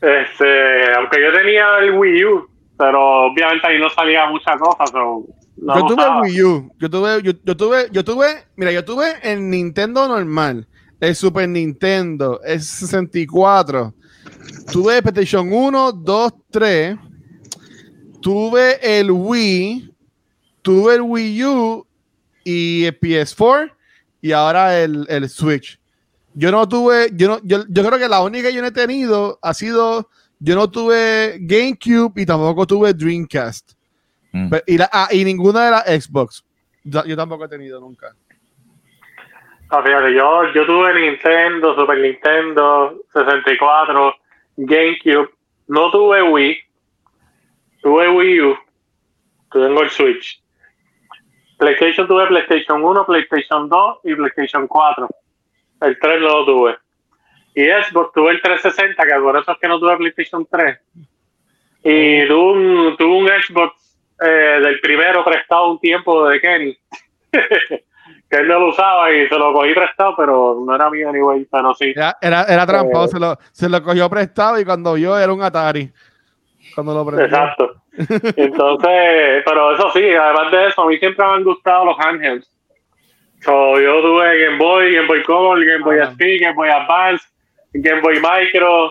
Este, aunque yo tenía el Wii U, pero obviamente ahí no salía muchas cosas. no yo tuve el Wii U. Yo tuve, yo, yo tuve, yo tuve, mira, yo tuve el Nintendo normal, el Super Nintendo, el 64. Tuve PlayStation 1, 2, 3. Tuve el Wii. Tuve el Wii U y el PS4 y ahora el, el Switch. Yo no tuve, yo no, yo, yo creo que la única que yo no he tenido ha sido, yo no tuve GameCube y tampoco tuve Dreamcast. Mm. Y, la- ah, y ninguna de las Xbox. Yo, tampoco he tenido nunca. Ah, fíjate, yo, yo tuve Nintendo, Super Nintendo, 64, GameCube, no tuve Wii, tuve Wii U, tengo el Switch. PlayStation tuve PlayStation 1, PlayStation 2 y PlayStation 4. El 3 no lo tuve. Y Xbox tuve el 360, que por eso es que no tuve PlayStation 3. Y tuve un, tuve un Xbox eh, del primero prestado un tiempo de Kenny. que él no lo usaba y se lo cogí prestado, pero no era mío anyway, pero sí. Era, era, era Eh. se, lo, se lo cogió prestado y cuando vio era un Atari. Cuando lo prendió. Exacto. Entonces, pero eso sí, además de eso, a mí siempre me han gustado los handhelds. So, yo tuve Game Boy, Game Boy Color, Game Boy Ajá. SP, Game Boy Advance, Game Boy Micro,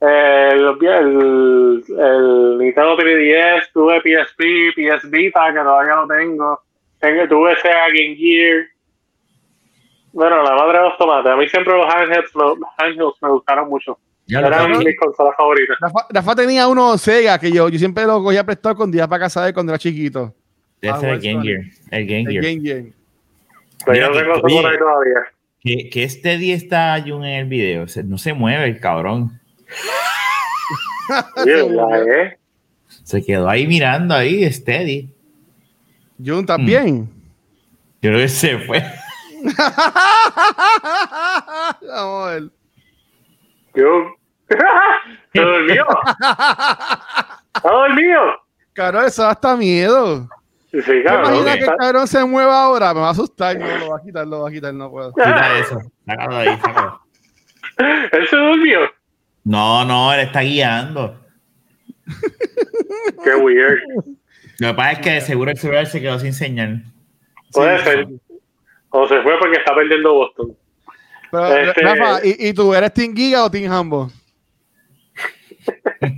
eh, el, el, el Nintendo 3DS, tuve PSP, PS Vita, que todavía no tengo. tengo tuve Sega Game Gear. Bueno, la madre de los tomates. A mí siempre los handhelds, los handhelds me gustaron mucho. Ya Eran mis consolas favoritas. Rafa, Rafa tenía uno Sega que yo, yo siempre lo cogía prestado cuando iba para casa de cuando era chiquito. Ese Ah, es el Game Gear. El Game El Gear. Game Gear. Pero Mira yo que- tengo por ahí todavía. Que, que este día está Jun en el video. No se mueve el cabrón. ¿eh? Se quedó ahí mirando ahí, steady. Jun también. Yo creo que se fue. Vamos a ver. Yo. ¡Se durmió! ¡Se durmió! Cabrón, eso da hasta miedo. Sí, ¿Te cabrón. imaginas que el cabrón se mueva ahora? Me va a asustar. No, lo va a quitar, lo va a quitar, no puedo. Quita eso. Sácalo de ahí, sácalo. Él se durmió. No, no, él está guiando. Qué weird. Lo que pasa es que de seguro el celular se quedó sin señal. Puede Sí. ser. O se fue porque está perdiendo Boston. Pero, Este- Rafa, ¿y, y tú eres Team Giga o Team Hambo?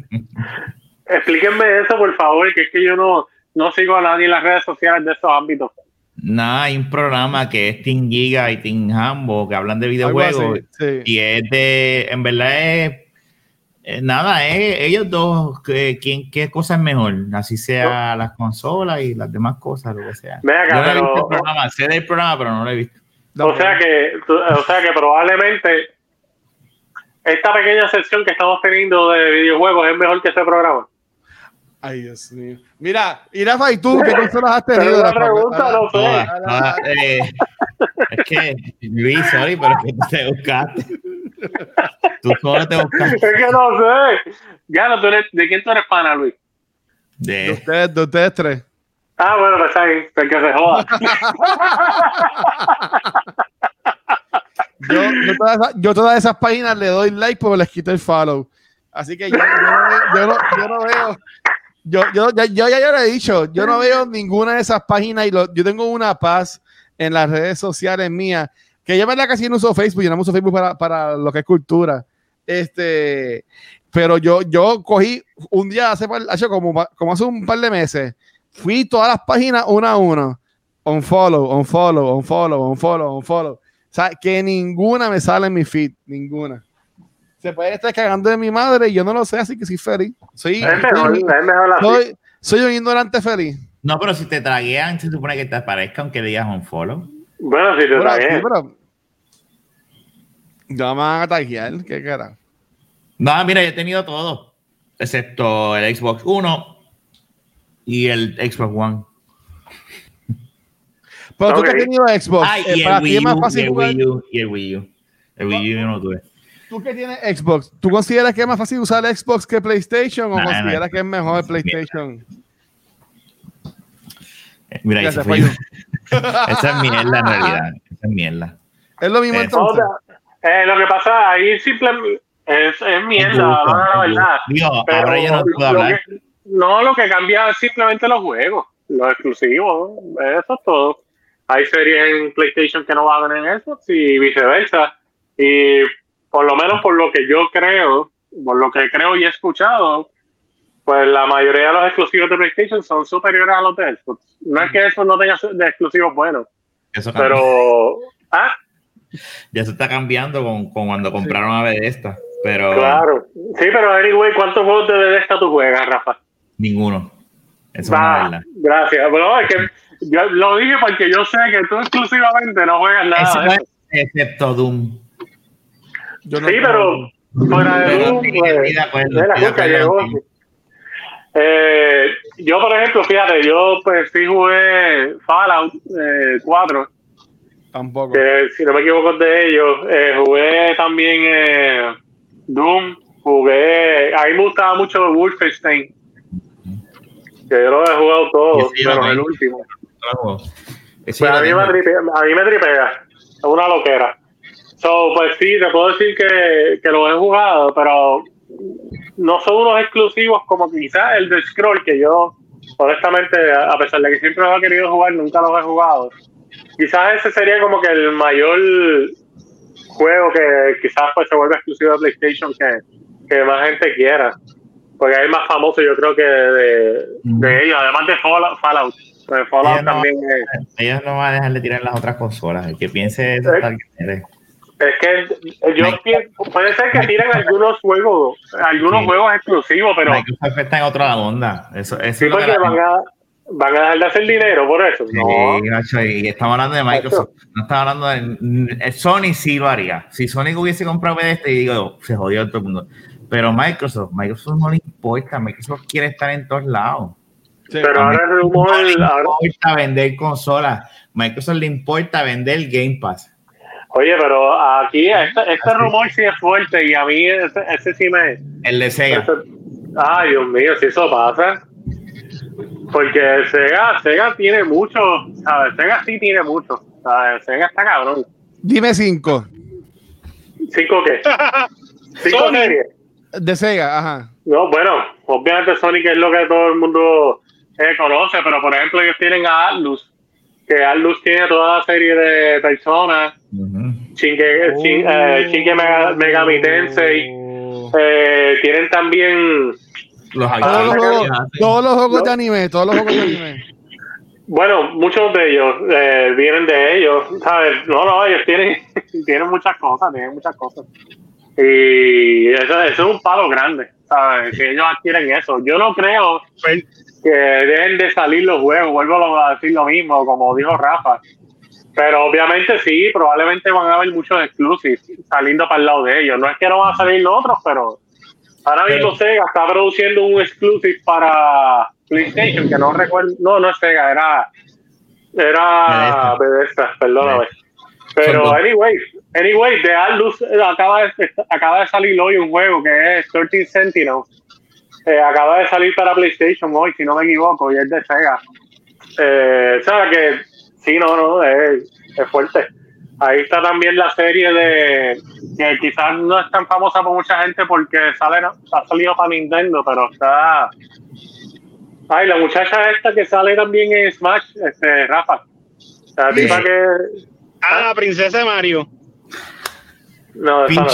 Explíquenme eso, por favor, que es que yo no, no sigo a nadie en las redes sociales de esos ámbitos. Nada, hay un programa que es Team Giga y Team Hambo que hablan de Algo así, videojuegos. sí. Y es de, en verdad es, eh, nada, es ellos dos, que, quién, qué cosa es mejor, así sea las consolas y las demás cosas, lo que sea. Acá, Yo no he visto pero- el programa, sé del programa, pero no lo he visto. No, o sea que, o sea que probablemente esta pequeña sección que estamos teniendo de videojuegos es mejor que ese programa. Ay, Dios mío. Mira, y Rafa, ¿y tú qué consolas has Pero tenido? Rafa? pregunta, no sé. Eh, es que, Luis, sorry, pero es que tú te buscaste. Tú solo te buscaste. Es que no sé. Gano, ¿tú eres- ¿de quién tú eres pana, Luis? De De, ustedes, de ustedes tres. Ah, bueno, pues ahí, el que se joda. Yo, yo, todas esas, yo todas esas páginas le doy like porque les quito el follow. Así que yo, yo no, no- yo no veo. Yo, yo, ya, yo ya, ya lo he dicho, yo no veo ninguna de esas páginas y lo- yo tengo una paz en las redes sociales mías, que yo en verdad casi no uso Facebook, yo no uso Facebook para, para lo que es cultura. Este, pero yo, yo cogí un día hace, hace como, como hace un par de meses, fui todas las páginas una a una, on follow, on follow, on follow, on follow, on follow. O sea, que ninguna me sale en mi feed, ninguna. Se puede estar cagando de mi madre y yo no lo sé, así que soy feliz. Soy, Es mejor, soy, es mejor así. soy, soy un ignorante feliz. no, pero si te traguean, se supone que te aparezca aunque digas un follow. Bueno, si te tragué. sí, pero- me van a taguear, qué cara. No, mira, yo he tenido todo, excepto el Xbox One y el Xbox One. Pero tú que has tenido Xbox, Ay, eh, y para el ti Wii es más U, y fácil el jugar. Wii U, y el Wii U. El Wii U yo no tuve. tú que tienes Xbox, ¿tú consideras que es más fácil usar Xbox que PlayStation o Nah, consideras nah. que es mejor PlayStation? Eh, Mira, ahí se fue. Esa es mierda en realidad. Esa es mierda. Es lo mismo Eh, entonces. Eh, lo que pasa ahí simplemente es, es mierda, Gusto, no, la verdad. Digo, Pero ahora ya no puedo lo hablar. que- no, lo que cambia es simplemente los juegos, los exclusivos, eso es todo. Hay series en PlayStation que no van a tener en Xbox y viceversa. Y por lo menos por lo que yo creo, por lo que creo y he escuchado, pues la mayoría de los exclusivos de PlayStation son superiores a los de Xbox. No es que Xbox no tenga de exclusivos buenos, Eso pero... Ah, Ya se está cambiando con, con cuando compraron a Bethesda. Pero claro. Sí, pero anyway, ¿cuántos juegos de Bethesda tú juegas, Rafa? ninguno. Eso Va, es una verdad. gracias. Pero es que yo lo dije porque yo sé que tú exclusivamente no juegas nada. Eso de eso. es- excepto Doom. Yo no Sí, pero fuera de Doom, sí, pues, llegó. contigo. Eh, yo, por ejemplo, fíjate, yo pues sí jugué Fallout eh, 4, Tampoco. que si no me equivoco es de ellos. Eh, jugué también eh, Doom, jugué. A mí me gustaba mucho Wolfenstein, que yo lo he jugado todo, Sí, menos el último. Pues a, mí me tripea, a mí me tripea. Es una loquera. So, pues sí, te puedo decir que, que lo he jugado, pero no son unos exclusivos como quizás el de Scroll, que yo, honestamente, a pesar de que siempre los he querido jugar, nunca los he jugado. Quizás ese sería como que el mayor juego que quizás pues se vuelve exclusivo de PlayStation que, que más gente quiera. Porque es el más famoso, yo creo que de, de ellos, además de Fallout. Fallout. Pues Fallout Ellos no- también es. Ellos no van a dejar de tirar las otras consolas. El que piense eso Eh. Es que yo pienso, puede ser que tiren algunos juegos, algunos Sí. juegos exclusivos, pero Microsoft está en otra onda. Eso, eso sí es lo que porque van a, van a dejar de hacer dinero por eso. No, Sí, y estamos hablando de Microsoft. No estamos hablando de. Sony sí lo haría. Si Sony hubiese comprado este, digo, se jodió todo el mundo. Pero Microsoft, Microsoft no le importa. Microsoft quiere estar en todos lados. Sí. pero ahora el rumor, No le ahora- importa vender consolas. Microsoft le importa vender Game Pass. Oye, pero aquí este, este rumor sí es fuerte y a mí ese, ese sí me... El de Sega. ese- ay, Dios mío, si eso pasa. Porque Sega, Sega tiene mucho, ¿sabes? Sega sí tiene mucho, ¿sabes? Sega está cabrón. Dime cinco. ¿Cinco qué? ¿Cinco series? De Sega, ajá. No, bueno, obviamente Sonic es lo que todo el mundo eh, conoce, pero por ejemplo ellos tienen a Atlus, que Atlus tiene toda la serie de personas, Ujú. Shinge, Shin- eh, Shinge Mega- Megami Tensei, Oh. eh, tienen también, Los Ah, Todos los, juegos, que hacen. todos los juegos No. de anime, todos los juegos de anime. bueno, muchos de ellos eh, vienen de ellos, ¿sabes? No, no, ellos tienen, tienen muchas cosas, tienen muchas cosas. Y eso, eso es un palo grande, ¿sabes? Que ellos adquieren eso. Yo no creo Pues, que dejen de salir los juegos, vuelvo a decir lo mismo, como dijo Rafa. Pero obviamente sí, probablemente van a haber muchos exclusives saliendo para el lado de ellos. No es que no van a salir los otros, pero ahora mismo Sega está produciendo un exclusive para PlayStation, que no recuerdo, no, no es Sega, era, era Bethesda, perdóname. Pero anyway, anyway, de eh, acaba de, acaba de salir hoy un juego que es 13 Sentinels. Eh, acaba de salir para PlayStation hoy, si no me equivoco, y es de Sega. Eh, o sea que sí, no, no, es, es fuerte. Ahí está también la serie de que quizás no es tan famosa por mucha gente porque sale, ha salido para Nintendo, pero está. Ay, la muchacha esta que sale también en Smash, este, Rafa. La tipa Sí. que. ah, Princesa de Mario. No, esa no.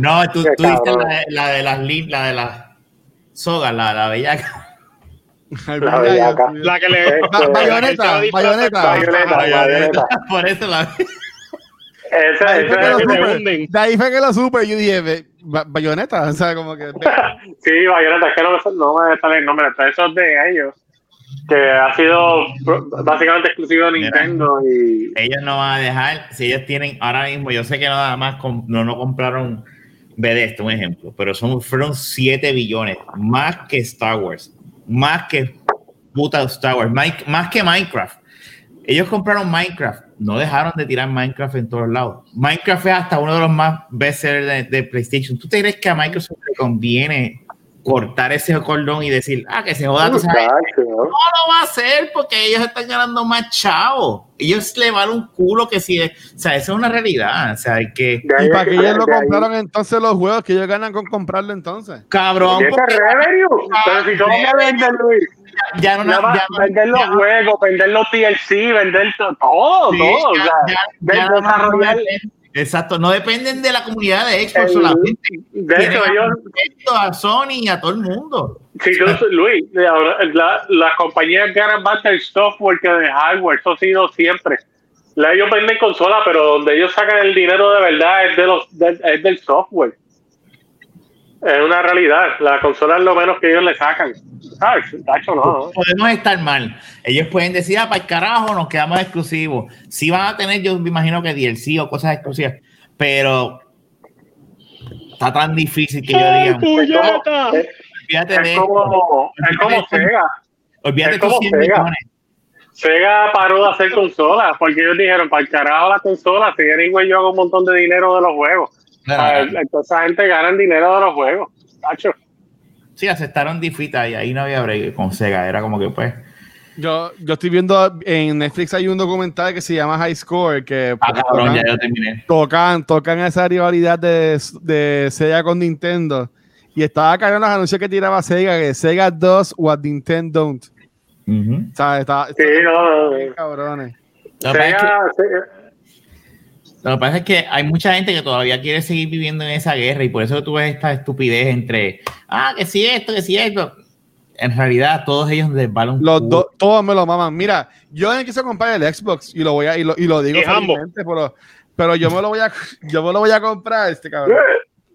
No, tú, tú dices la, la de las la de las sogas, la, la bellaca. La bellaca. La que le. Ba- bayoneta, bayoneta. Bayoneta, bayoneta. Por eso la Esa, Ahí fue que lo esa, que supe. hunden. De ahí fue que lo supe. Yo dije, "Be- ba- bayoneta. O sea, como que. Sí, Bayonetta, es que no me, no me sale el nombre, pero eso es de ellos. Que ha sido básicamente exclusivo de Mira. Nintendo y. ellos no van a dejar, si ellos tienen ahora mismo, yo sé que nada más no, no compraron Bethesda, un ejemplo, pero son, fueron 7 billones, más que Star Wars, más que puta Star Wars, más que Minecraft. Ellos compraron Minecraft no dejaron de tirar Minecraft en todos lados. Minecraft es hasta uno de los más bestsellers de, de PlayStation. ¿Tú te crees que a Microsoft le conviene cortar ese cordón y decir, ah, que se joda, tú sabes? ¿no? No lo va a hacer porque ellos están ganando más chavos. Ellos le van un culo que si, o sea, eso es una realidad. O sea, hay que, ¿Y para que- ellos ahí- compraron entonces los juegos que ellos ganan con comprarlo entonces? cabrón, ese porque revenue. Pero si cómo que vender, Luis, ya no, Nada ya no- vender los ya no- juegos, vender los DLC, vender to- todo, Sí, todo. o ya- sea, ya- de- ya no desarrollar- dependen- Exacto, no dependen de la comunidad de Xbox El- solamente. de hecho, ellos, a Sony y a todo el mundo. si tú, Luis, la- la- las compañías ganan más del software que del hardware, eso ha sido siempre. La- Ellos venden consolas, pero donde ellos sacan el dinero de verdad es, de los, de- es del software. Es una realidad. La consola es lo menos que ellos le sacan. ¿Sabes? Tacho, no. no. Podemos estar mal. Ellos pueden decir, ah, para el carajo, nos quedamos exclusivos. Sí van a tener, yo me imagino que DLC o cosas exclusivas, pero está tan difícil que yo diga, Es como, es, olvídate de es esto, como, es como Sega. olvídate es como 100 Sega. millones. Sega paró de hacer consolas porque ellos dijeron, para el carajo la consola, si anyway yo hago un montón de dinero de los juegos. Ah, Entonces esa gente gana dinero de los juegos. Tacho. Sí, aceptaron Difita y ahí no había break con Sega. Era como que pues. Yo, yo estoy viendo en Netflix hay un documental que se llama High Score que Ah, cabrón, tocan, ya yo terminé. tocan, tocan esa rivalidad de, de Sega con Nintendo. Y estaba cayendo los anuncios que tiraba Sega, que Sega does what Nintendo don't. Ujú. O sea, está, Sí, no, no, no. cabrones. Es que- Sega, Sega- Lo que pasa es que hay mucha gente que todavía quiere seguir viviendo en esa guerra y por eso tú ves esta estupidez entre, ah, que sí esto, que sí esto. En realidad, todos ellos les vale un Los dos, todos me lo maman. Mira, yo quise comprar el Xbox y lo voy a, y lo, y lo digo pero, pero yo me lo voy a, yo me lo voy a comprar, este cabrón.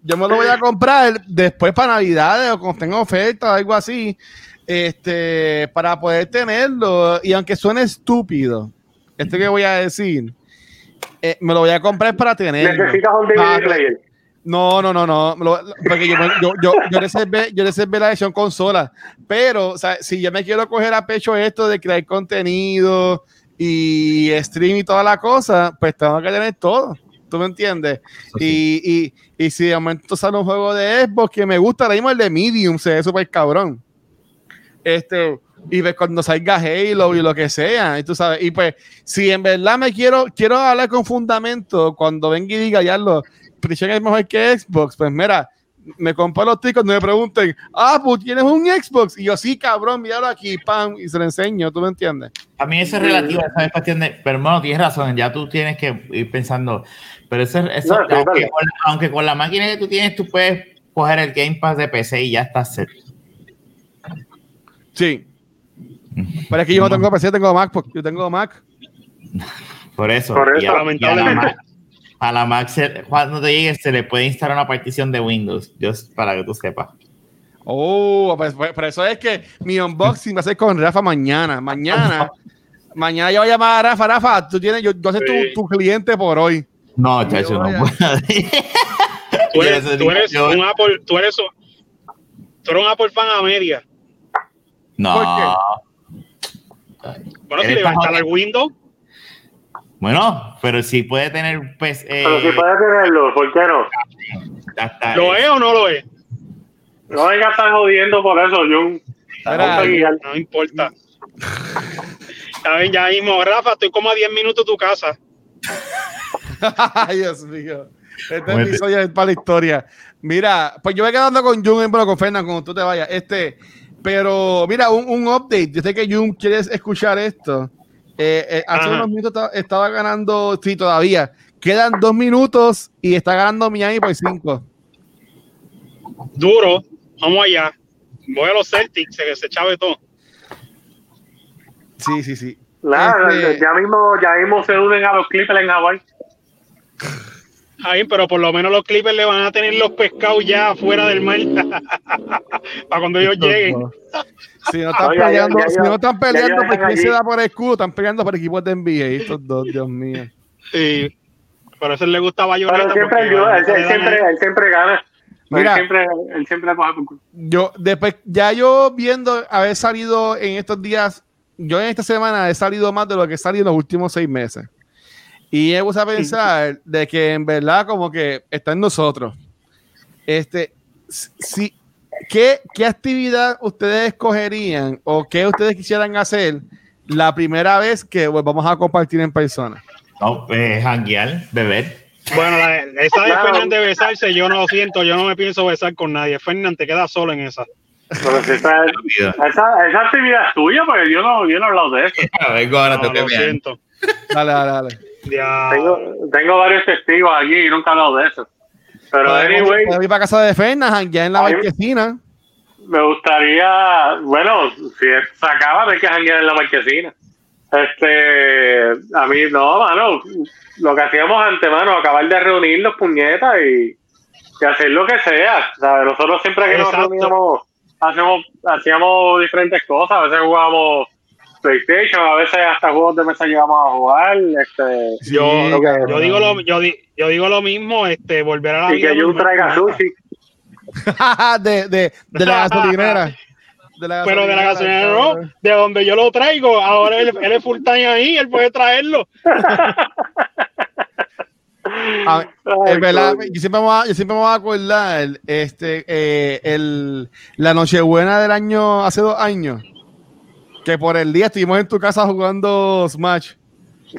Yo me lo voy a comprar después para Navidades o cuando tenga oferta o algo así, este, para poder tenerlo. Y aunque suene estúpido, esto que voy a decir, eh, me lo voy a comprar para tenerlo. necesitas un DVD Ah, player. No, no, no, no. lo- porque yo, yo, yo, yo, reservé, yo reservé la edición consola. Pero, o sea, si yo me quiero coger a pecho esto de crear contenido y stream y toda la cosa, pues tengo que tener todo. ¿Tú me entiendes? Y, y, y si de momento sale un juego de Xbox que me gusta, ahora mismo el de Medium se ve súper cabrón. Este, y pues cuando salga Halo y lo que sea, y tú sabes, y pues si en verdad me quiero, quiero hablar con fundamento, cuando venga y diga ya lo, PlayStation es mejor que Xbox, pues mira, me compro los ticos, no me pregunten, ah, pues tienes un Xbox, y yo sí, cabrón, míralo aquí, pam, y se lo enseño, ¿tú me entiendes? A mí eso es relativo, esa es cuestión de. Pero bueno, tienes razón, ya tú tienes que ir pensando. Pero eso, eso No, sí, aunque, vale. con, aunque con la máquina que tú tienes, tú puedes coger el Game Pass de PC y ya estás set. Sí. Pero es que yo no tengo PC, tengo Mac, porque yo tengo Mac. Por eso. Por eso, y a, y a la. Mac, a la Mac se- cuando te llegue se le puede instalar una partición de Windows, just para que tú sepas. Oh, pues, pues, por eso es que mi unboxing va a ser con Rafa mañana. Mañana, mañana yo voy a llamar a Rafa. Rafa, tú tienes, yo, yo soy Sí. tu, tu cliente por hoy. No, chacho, no puedo. Tú eres, tú eres un Apple, tú eres, un- tú eres un Apple fan a media. No. Bueno, si le va a instalar Windows, Bueno, pero si puede tener pues, eh, Pero si puedes tenerlo, ¿por qué no? hasta- ¿lo es o no lo es? No venga a estar jodiendo por eso, Jun. No importa. Está bien, ya mismo, Rafa, estoy como a 10 minutos de tu casa. Ay, Dios mío. Este episodio es para la historia. Mira, pues yo voy quedando con Jun, bueno, con Fernan, cuando tú te vayas. Este, pero mira, un, un update. Yo sé que Jun quieres escuchar esto. Eh, eh, hace Ajá. unos minutos estaba, estaba ganando, sí, todavía. Quedan dos minutos y está ganando Miami por cinco. Duro, vamos allá. Voy a los Celtics, se, se chave todo. Sí, sí, sí. Nada, Este- ya mismo, ya mismo se unen a los Clippers en Hawaii. Ahí, pero por lo menos los Clippers le van a tener los pescados ya fuera del mar. Para cuando ellos lleguen. Si no están Oye, ya- peleando, ya- si ya- no están ya peleando quién allí. se da por el escudo, están peleando por equipos de NBA. Estos dos, Dios mío. Sí. Por eso le gusta Bayonetta. Pero siempre, porque él, siempre, a- él siempre gana. Mira. él siempre, él siempre. Yo, después, ya yo viendo haber salido en estos días, yo en esta semana he salido más de lo que he salido en los últimos seis meses. Y me puse a pensar de que en verdad como que está en nosotros. Este, si, ¿qué, ¿qué actividad ustedes escogerían o qué ustedes quisieran hacer la primera vez que pues, vamos a compartir en persona? No, eh, janguear, beber. Bueno, la- esa de Claro. Fernández de besarse, yo no lo siento, yo no me pienso besar con nadie. Fernández, te quedas solo en esa. Pero si esa, esa, esa actividad es tuya, porque yo no, yo no he hablado de eso. Vengo ahora, No, te lo siento. Dale, dale, dale. Ya. Tengo, tengo varios testigos aquí y nunca he hablado de eso. Pero, anyway, ir para casa de Fernández, ya en la marquesina. me gustaría, bueno, si se acaba, hay que janguear en la marquesina. Este, a mí no, mano, lo que hacíamos antes, mano, acabar de reunirnos, puñetas y, y hacer lo que sea. ¿sabes? Nosotros siempre que nos Exacto. reuníamos, hacemos, hacíamos diferentes cosas, a veces jugábamos PlayStation, a veces hasta juegos de mesa llegamos a jugar, este, Yo, Sí, lo que- yo digo lo, yo, di- yo digo lo mismo, este, volver a la y vida que yo traiga sushi. de, de, de la gasolinera. De la Pero de la gasolinera no, de donde yo lo traigo, ahora él, él es full time ahí, él puede traerlo. Ay, es verdad, coño. yo siempre, me voy a, yo siempre me voy a acordar este, eh, el, la Nochebuena del año, hace dos años, que por el día estuvimos en tu casa jugando Smash. Sí,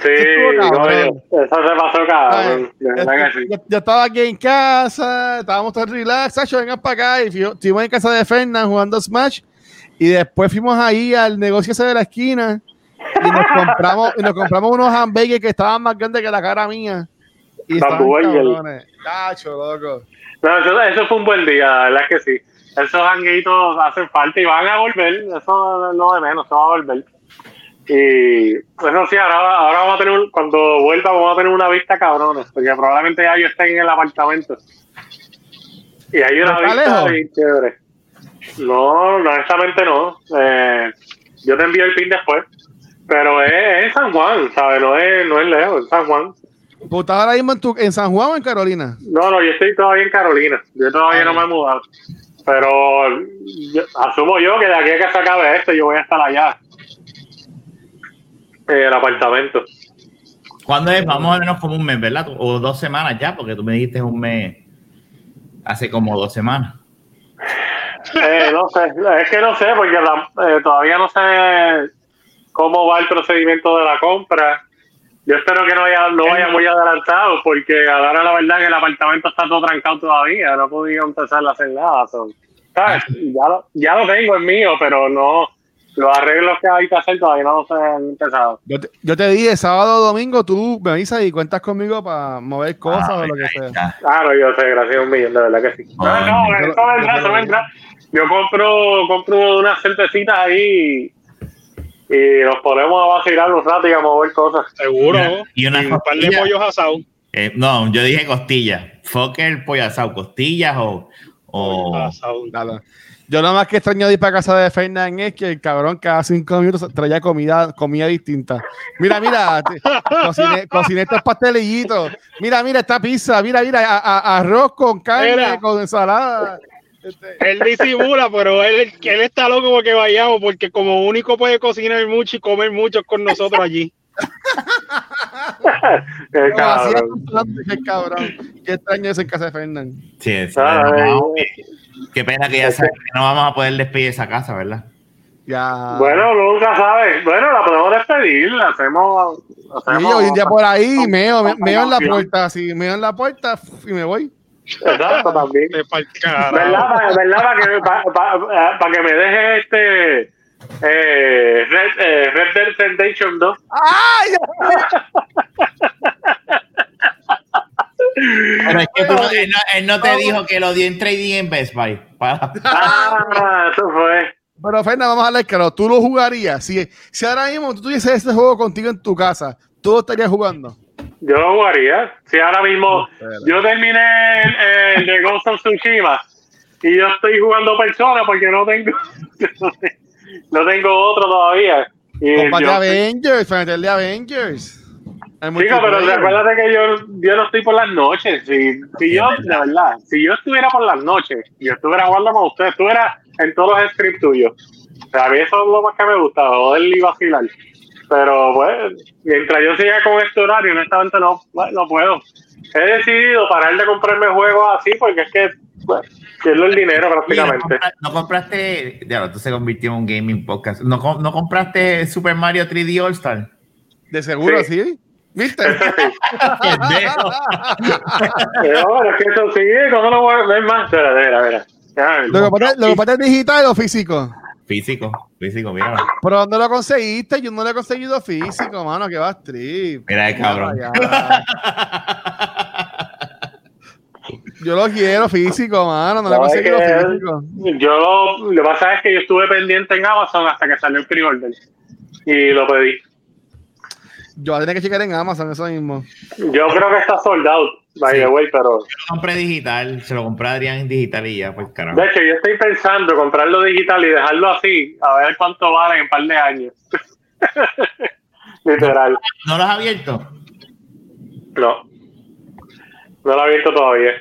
no, cabrón. yo- eso se pasó cabrón. De Yo, estaba aquí en casa, estábamos todos relax, Sacho, vengan para acá, y fui- estuvimos en casa de Fernan jugando Smash, y después fuimos ahí al negocio ese de la esquina, y nos compramos, y nos compramos unos hamburgues que estaban más grandes que la cara mía. Y estaban cabrones. Tacho, loco. No, eso, eso fue un buen día, la verdad que sí. Esos hanguitos hacen falta y van a volver, eso es lo de menos, eso va a volver. Y eso sí, ahora, ahora vamos a tener, un- cuando vuelva vamos a tener una vista cabrones, porque probablemente ya yo esté en el apartamento. Y hay una ¿Pero está vista lejos? bien chévere. No, no, honestamente no. Eh, yo te envío el pin después. Pero es, es en San Juan, ¿sabes? No es, no es lejos, es San Juan. ¿Tú estás ahora mismo en, tu- en San Juan o en Carolina? No, no, yo estoy todavía en Carolina. Yo todavía Ah, no me he mudado. Pero asumo yo que de aquí a que se acabe esto, yo voy a estar allá. En el apartamento. ¿Cuándo es? Vamos a vernos como un mes, ¿verdad? O dos semanas ya, porque tú me dijiste un mes hace como dos semanas. Eh, no sé, es que no sé, porque la- eh, todavía no sé cómo va el procedimiento de la compra. Yo espero que no vaya, no vaya muy adelantado, porque ahora la verdad que el apartamento está todo trancado todavía, no he podido empezar a hacer nada. so, ¿sabes? Ya, lo, ya lo tengo, es mío, pero no, los arreglos que hay que hacer todavía no los he empezado. Yo te, yo te dije, sábado o domingo, tú me avisas y cuentas conmigo para mover cosas Ah, o lo que sea. está. Claro, yo sé, gracias a un millón, de verdad que sí. No, Ay, no, yo- eso vendrá, yo- eso vendrá. Yo compro, compro unas cervecitas ahí y, y nos ponemos a vacilar un rato y a mover cosas. Seguro. Y una un par de pollos asados. Eh, no, yo dije costillas. El pollo asado, costillas o. o Asados. Dale. Yo nada más que extraño de ir para casa de Fernan es que el cabrón cada cinco minutos traía comida, comida distinta. Mira, mira, cociné, cociné estos pastelillitos. Mira, mira esta pizza. Mira, mira, a- a- arroz con carne, Mira. con ensalada. Este, Él disimula, pero él, él está loco porque vayamos, porque como único puede cocinar mucho y comer mucho con nosotros allí. Qué como cabrón. el cabrón. Qué extraño eso en casa de Fernan. Sí, sí, Ay, no, Qué pena que ya sabes que no vamos a poder despedir esa casa, ¿verdad? Ya. Bueno, nunca sabes. Bueno, la podemos despedir, la hacemos. Hacemos hoy día por ahí, meo, me- meo en la puerta, así, meo en la puerta y me voy. Exacto, también. ¿Verdad? Para, ¿verdad? Para que, pa- pa- pa' que me deje este. Eh, Red, eh, Red Dead Redemption 2. ¡Ay! Pero es que tú no- él, no, él no te dijo que lo dio en trading en Best Buy. Ah, eso fue. Pero Fernan, vamos a hablar claro, tú lo jugarías. Si, si ahora mismo tú tuvieses este juego contigo en tu casa, tú lo estarías jugando. Yo lo jugaría. Si ahora mismo yo terminé el, el de Ghost of Tsushima y yo estoy jugando persona porque no tengo no tengo otro todavía. Y Combate yo- Avengers, para meterle Avengers. Chico, pero acuérdate que yo, yo no estoy por las noches. Si, si yo, de verdad, si yo estuviera por las noches, yo estuviera jugando con ustedes, estuviera en todos los scripts tuyos. O sea, a mí eso es lo más que me gusta, joder y vacilar. Pero pues, mientras yo siga con este horario, honestamente no, bueno, no puedo. He decidido parar de comprarme juegos así porque es que pues, pierdo el dinero Oye, ¿no, prácticamente. compra- no compraste, ya, esto se convirtió en un gaming podcast. ¿No, no compraste Super Mario 3D All Star? De seguro, Sí. sí. ¿Viste? Pendejo. Pero es que eso sigue, ¿cómo lo voy a ver más? Espera, espera, espera. Ya, Lo que pasa- lo que pasa es digital o físico. Físico, físico, mira. ¿Pero dónde lo conseguiste? Yo no lo he conseguido físico, mano. Que va trip. Mira el cabrón. Yo lo quiero físico, mano. No lo he conseguido que- físico. Yo lo, lo que pasa es que yo estuve pendiente en Amazon hasta que salió el pre-order y lo pedí. Yo voy a tener que checar en Amazon eso mismo. Yo creo que está sold out, by Sí. the way, pero Yo lo compré digital, se lo compré a Adrián en digital y ya, pues carajo. de hecho yo estoy pensando comprarlo digital y dejarlo así, a ver cuánto vale en un par de años. Literal. ¿No lo has abierto? No. No lo he visto todavía.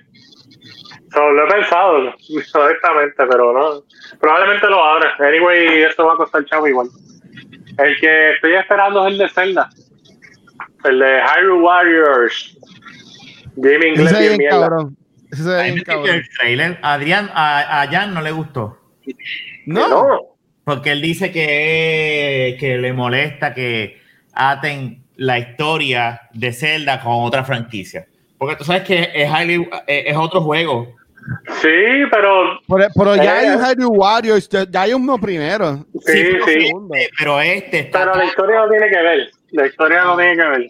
So, lo he pensado, honestamente, pero no. Probablemente lo abra. Anyway, eso va a costar chavo igual. El que estoy esperando es el de Zelda. El de Hyrule Warriors. Game Ese inglés bien bien cabrón. Bien cabrón. el trailer. Adrián, a, a Jan no le gustó. No. No. Porque él dice que, que le molesta que aten la historia de Zelda con otra franquicia. Porque tú sabes que es, highly- es, otro juego. Sí, pero Pero, pero ya Eh. hay un Warriors, ya, hay uno primero. Sí, pero, sí. eh, pero este está. pero la historia no tiene que ver. La historia no tiene que ver.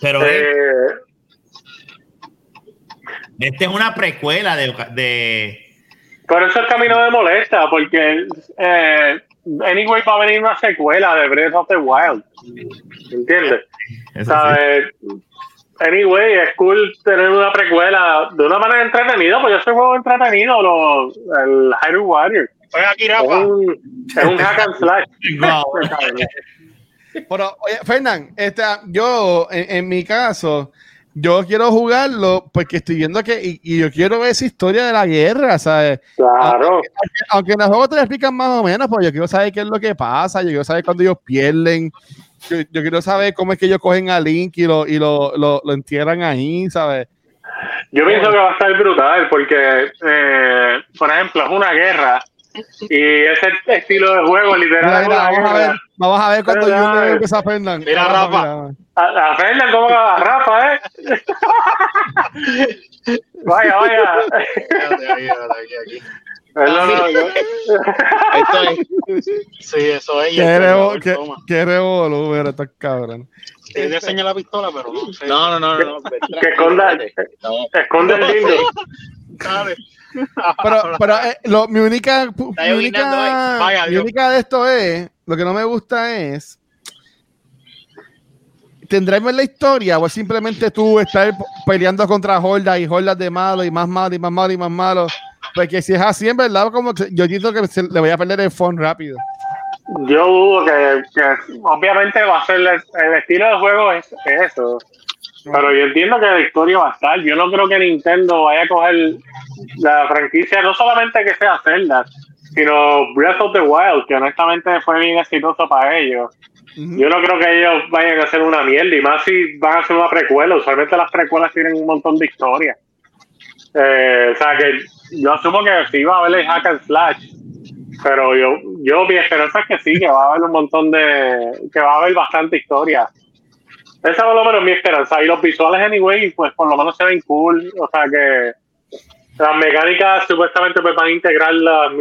pero Eh, este es una precuela de. de Por eso es que a mí no me molesta, porque eh, anyway va a venir una secuela de Breath of the Wild. ¿Entiendes? sí. ¿Sabes? Anyway, es cool tener una precuela de una manera entretenida, pues yo soy juego entretenido, lo, el Hyrule Warrior. Oye, aquí, Es un, es un hack and slash. Wow. Pero, oye, Fernán, este, yo, en, en mi caso, yo quiero jugarlo porque estoy viendo que, y, y yo quiero ver esa historia de la guerra, ¿sabes? Claro. Aunque en el juego te lo explican más o menos, pues yo quiero saber qué es lo que pasa, yo quiero saber cuándo ellos pierden, yo, yo quiero saber cómo es que ellos cogen a Link y lo, y lo, lo, lo entierran ahí, ¿sabes? Yo pienso que va a estar brutal porque, eh, por ejemplo, es una guerra y ese estilo de juego literal Mira, mira, vamos a ver, vamos a ver cuando Mira, yo mira. empieza a Fernán. Mira, Rafa. A, a Fernan, ¿cómo va? A Rafa, ¿eh? vaya, vaya. Espérate, aquí, espérate, aquí, aquí. No, no, no, no. Esto es. Sí, eso es. Qué revolú, mira, estos cabrones. Te enseña la pistola, pero no sé. No, no, no, no. no. Que esconda, esconde el lindo. ¿Sabes? Pero, pero eh, lo, mi única, mi única. Vaya, mi Dios. única de esto es, lo que no me gusta es, ¿tendremos la historia o es simplemente tú estar peleando contra hordas y hordas de malos y más malos y más malos y más malos? Porque si es así, en verdad, como que yo siento que se- le voy a perder el phone rápido. Yo dudo que, que obviamente va a ser el, el estilo de juego es, es eso. Pero yo entiendo que la historia va a estar. Yo no creo que Nintendo vaya a coger la franquicia, no solamente que sea Zelda, sino Breath of the Wild, que honestamente fue bien exitoso para ellos. Yo no creo que ellos vayan a hacer una mierda, y más si van a hacer una precuela. Usualmente las precuelas tienen un montón de historia. Eh, o sea que yo asumo que sí va a haber el hack and slash. Pero yo, yo mi esperanza es que sí, que va a haber un montón de. que va a haber bastante historia. Esa por lo menos mi esperanza. Y los visuales, anyway, pues por lo menos se ven cool. O sea que las mecánicas supuestamente pues van a integrar las,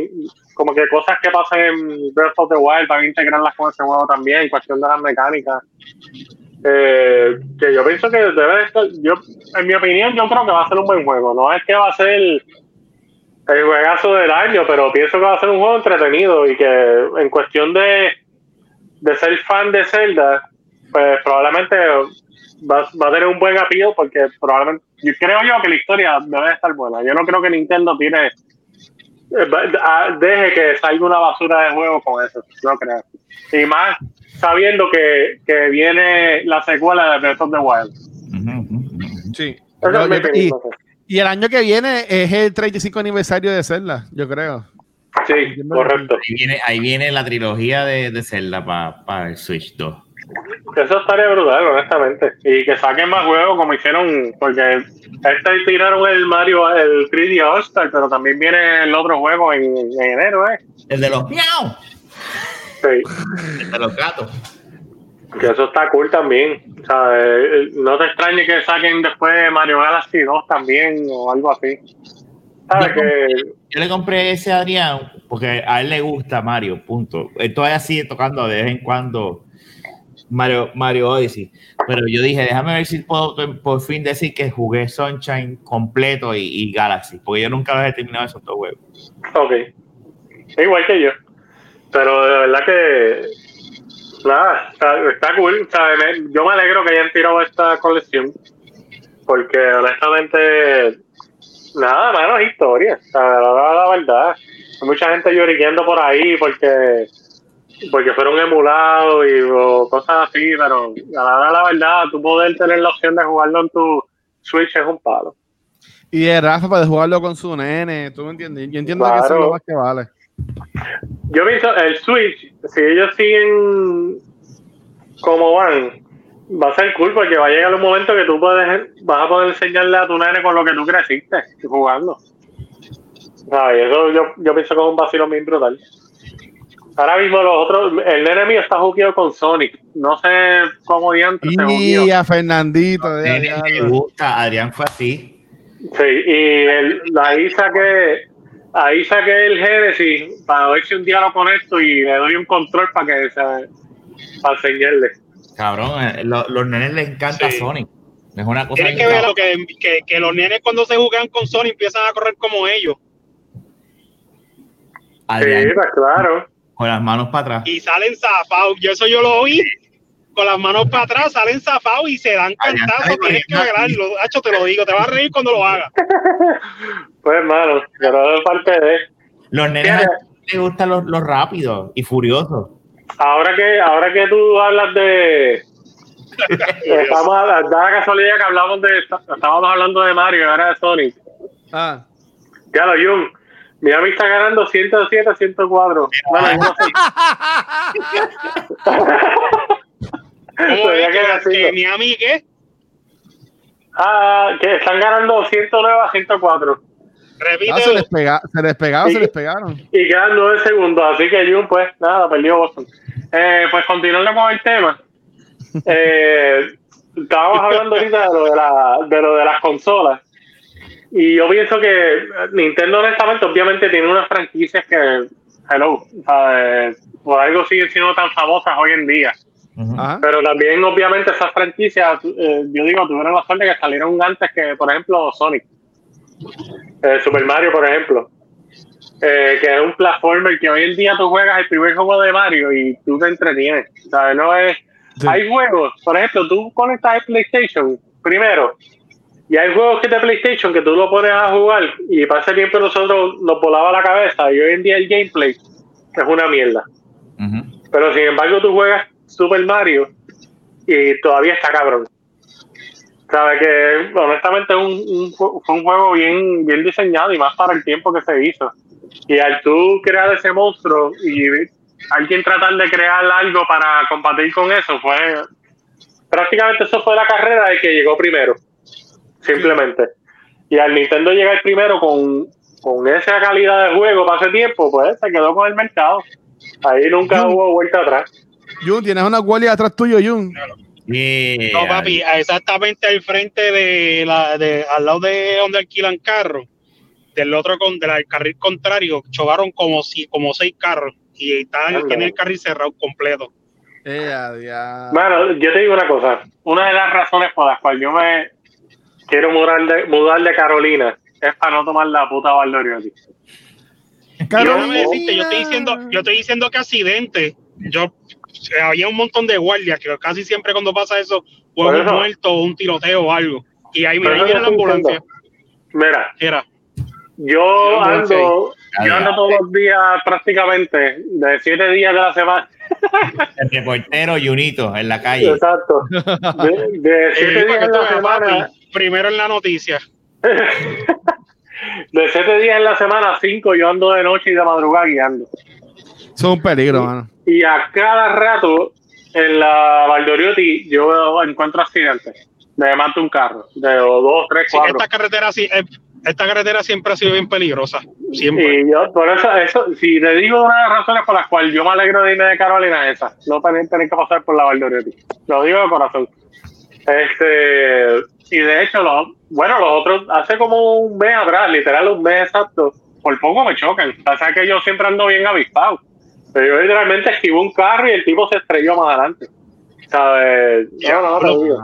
como que cosas que pasan en Breath of the Wild, van a integrarlas con ese juego también, en cuestión de las mecánicas. Eh, que yo pienso que debe de estar, yo, en mi opinión, yo creo que va a ser un buen juego. No es que va a ser el, el juegazo del año, pero pienso que va a ser un juego entretenido y que en cuestión de, de ser fan de Zelda, pues probablemente va, va a tener un buen appeal porque probablemente, yo creo yo que la historia debe de estar buena. Yo no creo que Nintendo tire, eh, va- a- deje que salga una basura de juego con eso, no creo. Y más sabiendo que, que viene la secuela de Breath of the Wild. Sí. Eso Yo- es mi yo- y, el año que viene es el 35 aniversario de Zelda, yo creo. Sí, correcto. Ahí viene, ahí viene la trilogía de, de Zelda para el Switch 2. Eso estaría brutal, honestamente. Y que saquen más juegos como hicieron, porque este tiraron el Mario, el 3D All Star, pero también viene el otro juego en, en enero, ¿eh? El de los miau. Sí. El de los gatos. Que eso está cool también. O sea, eh, no te extrañe que saquen después Mario Galaxy 2 también o algo así. ¿Sabes Yo que Yo le compré ese a Adrián porque a él le gusta Mario, punto. Él todavía sigue tocando de vez en cuando Mario, Mario Odyssey. Pero yo dije, déjame ver si puedo por fin decir que jugué Sunshine completo y, Galaxy, porque yo nunca he terminado esos dos juegos. Ok. Igual que yo. Pero de verdad que. Nada, está, está cool. Me- yo me alegro que hayan tirado esta colección. Porque honestamente. Nada, mano, historia. La, la- la verdad. Hay mucha gente lloriqueando por ahí porque. Porque fueron emulados y o cosas así, pero a la hora de la verdad, tú poder tener la opción de jugarlo en tu Switch es un palo. Y de Rafa para jugarlo con su nene, ¿tú me entiendes? Yo entiendo que eso es lo más que vale. Yo pienso, el Switch, si ellos siguen como van, va a ser cool porque va a llegar un momento que tú puedes, vas a poder enseñarle a tu nene con lo que tú creciste jugando. ¿Sabes? Eso yo, yo pienso que es un vacilo bien brutal. Ahora mismo los otros, el nene mío está jugueado con Sonic. No sé cómo diantres se Y jugueó. a Fernandito, de gusta, Adrián fue así. Sí, y el, ahí saqué, ahí saqué el Genesis para ver si un día lo conecto y le doy un control para que se, para enseñarle. Cabrón, eh, lo- los nenes les encanta Sí. Sonic. Es una cosa Tienes que ver lo que, que, que los nenes cuando se juegan con Sony empiezan a correr como ellos Adrián, Sí, pues claro. Con las manos para atrás. y salen zafados. Yo eso yo lo oí con las manos para atrás, salen zafados y se dan cantazos. ¿sabes Tienes que agarrarlo. Hacho, te lo digo, te vas a reír cuando lo hagas. Pues hermano, pero es parte de. Los nenes les gustan los, los rápidos y furiosos. Ahora que, ahora que tú hablas de. Estamos a, da la casualidad que hablamos de. Estábamos hablando de Mario ahora de Sonic. Ah, Ya lo, Jun. Miami está ganando 107 a 104. Bueno, no sé. ¿Cómo Todavía es queda que, así, que ¿no? Miami qué? Ah, que están ganando 109 a 104. Repite. ah, se les pega, se les pegaron, Sí. se les pegaron. Y quedan 9 segundos. Así que Jun, pues nada, perdió Boston. Eh, pues continuando con el tema. Eh, estábamos hablando ahorita de lo de, la, de lo de las consolas. Y yo pienso que Nintendo, honestamente, obviamente tiene unas franquicias que, hello, ¿sabes? por algo siguen siendo tan famosas hoy en día. Ajá. Pero también, obviamente, esas franquicias, eh, yo digo, tuvieron la suerte que salieron antes que, por ejemplo, Sonic. Eh, Super Mario, por ejemplo. Eh, que es un platformer que hoy en día tú juegas el primer juego de Mario y tú te entretienes. ¿sabes? No es... Sí. Hay juegos, por ejemplo, tú conectas el PlayStation primero y hay juegos que de PlayStation que tú lo pones a jugar y para ese tiempo nosotros nos volaba la cabeza y hoy en día el gameplay es una mierda. Pero sin embargo, tú juegas Super Mario y todavía está cabrón. Sabes que honestamente es un, un fue un juego bien, bien diseñado y más para el tiempo que se hizo. Y al tú crear ese monstruo y alguien tratar de crear algo para combatir con eso, fue prácticamente eso fue la carrera de que llegó primero. Simplemente. Y al Nintendo llegar primero con, con esa calidad de juego para ese tiempo, pues se quedó con el mercado. Ahí nunca hubo vuelta atrás. Jun, tienes una guardia atrás tuyo, Jun. Yeah. No, papi, exactamente al frente de la, de, al lado de donde alquilan carros, del otro con, del carril contrario, chocaron como si, como seis carros y están, Anda. tiene el carril cerrado completo. Eh. Bueno, yo te digo una cosa. Una de las razones por las cuales yo me quiero mudar de, mudar de Carolina es para no tomar la puta Valdoriotti. Carolina. Déjame decirte, yo estoy diciendo, yo estoy diciendo que accidente, yo eh, había un montón de guardias que casi siempre cuando pasa eso, o un eso. muerto o un tiroteo o algo. Y ahí, Por ahí viene la ambulancia. diciendo. Mira, Era. yo ando, yo ando todos los días prácticamente, de siete días de la semana. El reportero Junito en la calle. Exacto. De, de siete días en la semana. papi, primero en la noticia. De siete días en la semana, cinco yo ando de noche y de madrugada guiando. Eso es un peligro, mano. Y a cada rato en la Valdoriotti yo encuentro accidentes. Me mato un carro de dos, tres, Sí, cuatro. esta carretera sí, eh, esta carretera siempre ha sido bien peligrosa. Siempre. Y yo, por eso, eso, si te digo una de las razones por las cuales yo me alegro de irme de Carolina es esa, no tener, tener que pasar por la Valdoriotti. Lo digo de corazón. Este, y de hecho, los, bueno, los otros, hace como un mes atrás, literal un mes exacto, por poco me chocan. O sea que yo siempre ando bien avispado. Pero yo literalmente esquivo un carro y el tipo se estrelló más adelante. ¿Sabes? No, no, te digo.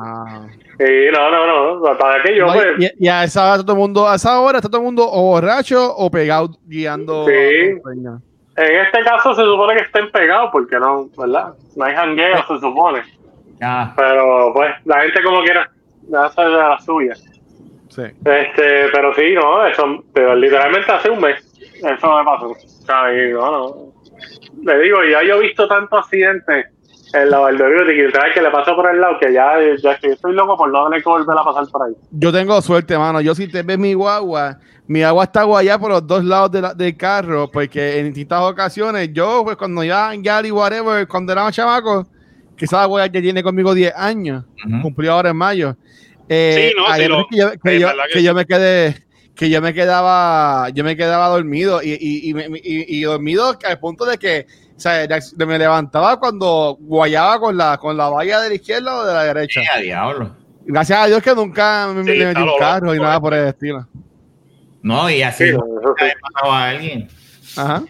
Sí, no, no, no. Para que yo, No, pues, y, y a esa hora todo el mundo, a esa hora está todo el mundo o borracho o pegado guiando. Sí. en este caso se supone que estén pegados porque no, ¿verdad? No hay jangueo, se supone. Ah, Pero pues la gente como quiera hace de la suya. Sí. Este, pero sí, no, eso pero literalmente hace un mes. Eso me pasó. ¿sabes? Y no, no. Le digo, ya yo he visto tantos accidentes en la Valdoriotti que sabes que le pasó por el lado que ya, ya estoy, estoy loco por no tener que volver a pasar por ahí. Yo tengo suerte, mano. Yo si te ves mi guagua, mi agua está guayada por los dos lados de la- del carro, porque en distintas ocasiones, yo, pues cuando ya en Gary, whatever, cuando era más chamaco, que esa agua ya tiene conmigo 10 años, cumplió ahora en mayo. Eh, Sí, no, veces lo- que, yo, que, yo, que me quedé que yo me quedaba yo me quedaba dormido y, y, y, me- y- y dormido al punto de que o sea, me levantaba cuando guayaba con la con la valla de la izquierda o de la derecha Sí, a diablo. gracias a Dios que nunca me, Sí, me metí un carro y nada por el estilo No, y así Sí, pasado a alguien. ajá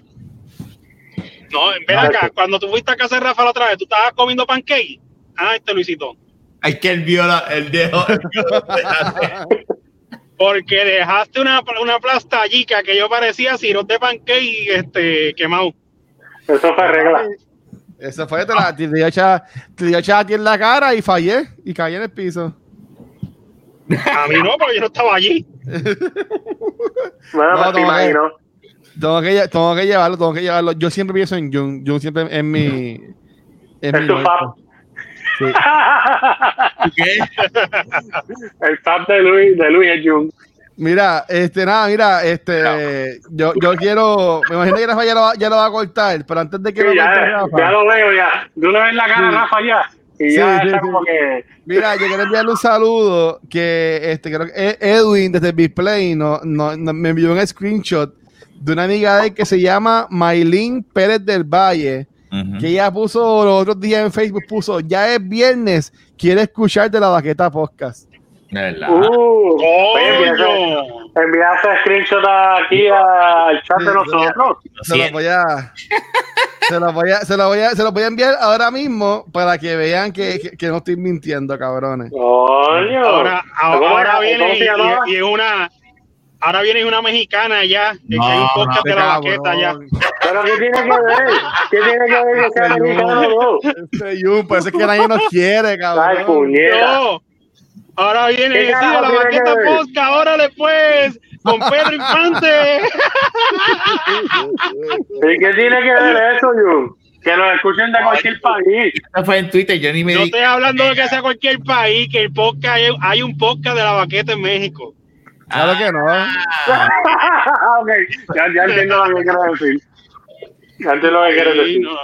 No, ven acá, cuando tú fuiste a casa de Rafa la otra vez, tú estabas comiendo pancake. Ah, este Luisito. Hay que él vio la, el dedo. Porque dejaste una, una plastallica que yo parecía sirope de pancake este, quemado. Eso fue regla. eso fue te la te dio dio echar a ti en la cara y fallé y caí en el piso A mí no, porque yo no estaba allí. Bueno, No, te no, imagino. tengo que, tengo que llevarlo tengo que llevarlo yo siempre pienso en Jun Jun siempre es mi es Es mi tu norte. fab. Sí. ¿Qué? El fab de Luis, de Luis es Jun. Mira, este, nada, mira, este, yo, yo quiero, me imagino que Rafa ya lo, va- ya lo va a cortar, pero antes de que Sí, lo ya, corte Rafa, ya lo veo, ya. De una vez la cara Sí. Rafa ya. Y Sí, ya sí, está sí. como que. mira, yo quiero enviarle un saludo que, este, creo que Ed- Edwin desde Bisplay no, no, no- me envió un screenshot de una amiga de él que se llama Maylin Pérez del Valle, que ella puso los otros días en Facebook, puso, ya es viernes, quiere escuchar de la baqueta podcast. De verdad. Uh, ese screenshot aquí al chat de nosotros. Se los voy a, se los voy a, se los voy a, se los voy a enviar ahora mismo para que vean que, que- que no estoy mintiendo, cabrones. Coño. Ahora, ¿Cómo ahora era? viene ¿Cómo se y, y es una. Ahora viene una mexicana ya, que No, hay un podcast no, de la baqueta ya. Pero ¿qué tiene que ver? ¿Qué tiene que ver que sea americano no? Este Jun, parece que nadie nos quiere, Ay, cabrón. puñeta. No, ahora viene ¿Qué sí, de carajo la ver? podcast, órale pues, con Pedro Infante. ¿Y qué tiene que ver eso, Jun? Que nos escuchen de cualquier país. Esto fue en Twitter, yo ni me No estoy hablando de que sea cualquier país, que el podcast, hay, hay un podcast de la baqueta en México. Claro que no. Ah, ok, ya, ya entiendo lo que quieres decir. Ya entiendo lo que quieres decir. no, no,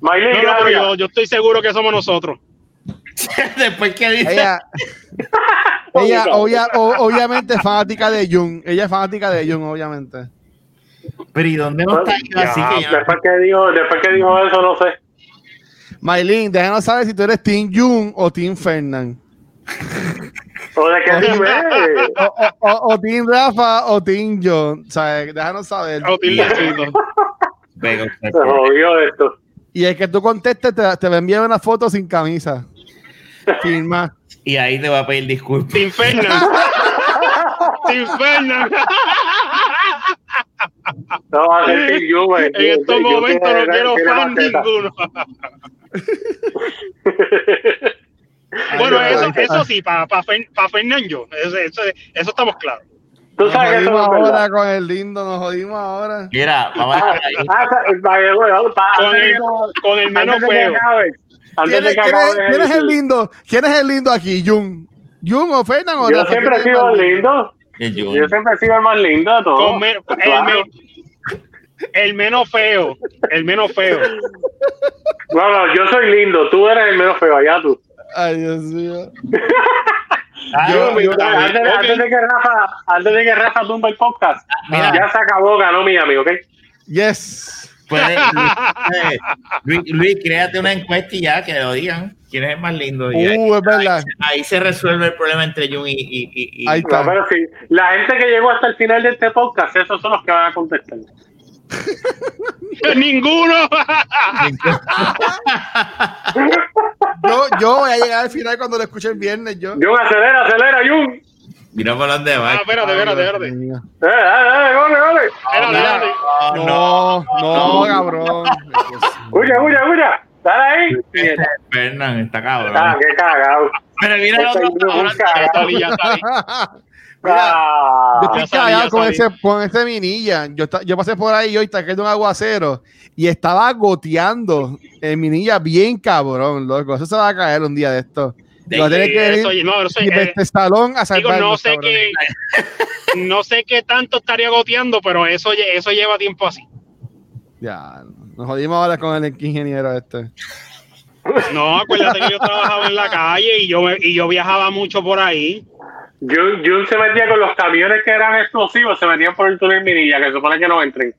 Maylin, no, pero gracias. yo, yo estoy seguro que somos nosotros. Después que dice. Ella, ella obvia- o- obviamente es fanática de Jun. Ella es fanática de Jun, obviamente. Pero ¿y dónde no está Ya, así que yo- después, que dijo, después que dijo eso, no sé. Maylin, déjanos saber si tú eres Team Jun o Team Fernand. ¿O de qué dime? O, o, o- o Team Rafa o Team John. O sea, déjanos saber. Utilizarlo. Pego, Se jodió esto. Y el que tú contestes te, te va a enviar una foto sin camisa. Firma. Y ahí te va a pedir disculpas. Te infernan. Te infernan. No va a Team Juve. En estos Yo momentos no quiero fan ninguno. Bueno, eso, eso sí, para pa, pa Fernando, eso, eso, eso estamos claros. Tú Nos sabes que eso jodimos verdad. ahora con el lindo, nos jodimos ahora. Mira, vamos a Ah, Con el, que- menos que fuego. ¿Quién de es, que quién es- quién es el lindo? ¿Quién es el lindo aquí? ¿Jun? ¿Jun o Fernand o Yo siempre he ¿Quién es sido el lindo. Yo siempre he sido el más lindo de todos. Me- Pues el claro. me- El menos feo. El menos feo. No, no, yo soy lindo, tú eres el menos feo, allá tú. Ay, Dios mío. Ah, Yo- yo- antes, ok. antes de que Rafa, antes de que Rafa tumba el podcast, Mira. ya se acabó, ganó Miami, ¿ok? Yes. Puede- Luis, Luis, Luis, créate una encuesta y ya que lo digan. ¿Quién es el más lindo? Y ahí, Uh, es verdad. ahí se resuelve el problema entre Jun y. y, y- y- Ahí No, está. pero sí, la gente que llegó hasta el final de este podcast, esos son los que van a contestar. Ninguno. Yo, yo voy a llegar al final cuando lo escuche el viernes. Yo. Jun, acelera, acelera, Jun. Mira por dónde va. Ah, espérate, espérate, espérate. Eh, dale, dale, gole, gole. Espérate, espérate. No, no, cabrón. Escucha, escucha, escucha. Dale ahí. Este Fernan está cabrón. Ah, qué cagado. Pero mira el Este otro. Salí, ya salí. Ah. Yo estoy cagado con sabía. ese, con ese minilla. Yo, esta- yo pasé por ahí y hoy está cayendo un aguacero y estaba goteando el minilla bien cabrón, loco. Eso se va a caer un día de esto. De- Yo voy a tener Sí, que eso, ir no, y de eh, este salón a digo, salvarnos, no sé qué, no sé qué tanto estaría goteando, pero eso, eso lleva tiempo así. Ya, nos jodimos ahora con el ingeniero este. No, acuérdate que yo trabajaba en la calle y yo, me- y yo viajaba mucho por ahí. Jun, Jun se metía con los camiones que eran explosivos, se metían por el túnel Minilla, que supone que no entren.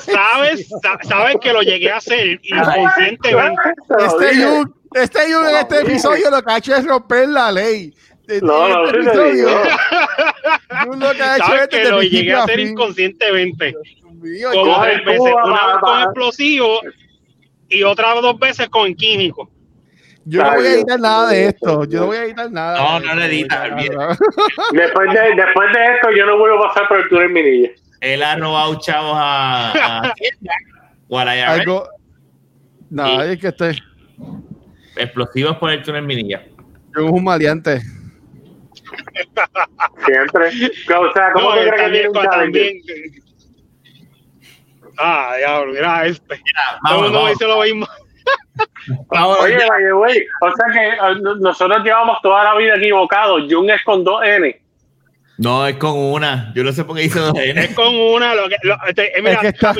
¿Sabes? Sa- ¿Sabes que lo llegué a hacer inconscientemente? Este. Jun, este en este episodio lo que ha hecho es romper la ley. En No, no, este. Jun lo que ha hecho ¿Sabes es que lo llegué a hacer inconscientemente? Mío, Como tres veces. va, Una vez con va. explosivo y otras dos veces con químico. Yo no voy a editar nada de esto. Yo no voy a editar nada. No, no lo editas. Después de, después de esto, yo no vuelvo a pasar por el túnel Minilla. Él ha robado chavos a. a Hacienda, o a la IRS, Algo. No, es que estoy. Explosivos por el túnel Minilla. Yo un maleante. Siempre. O sea, ¿cómo No, que crees que también, tiene un challenge? Ah, diablo, mira este. Todo el Vamos, mundo me vamos. dice lo mismo. Vamos, Oye, ya. by the way, o sea que eh, no- nosotros llevamos toda la vida equivocados. Jun es con dos N. No, es con una. Yo no sé por qué hice dos N. Es con una, lo que, lo, este, eh, mira, Es que está-.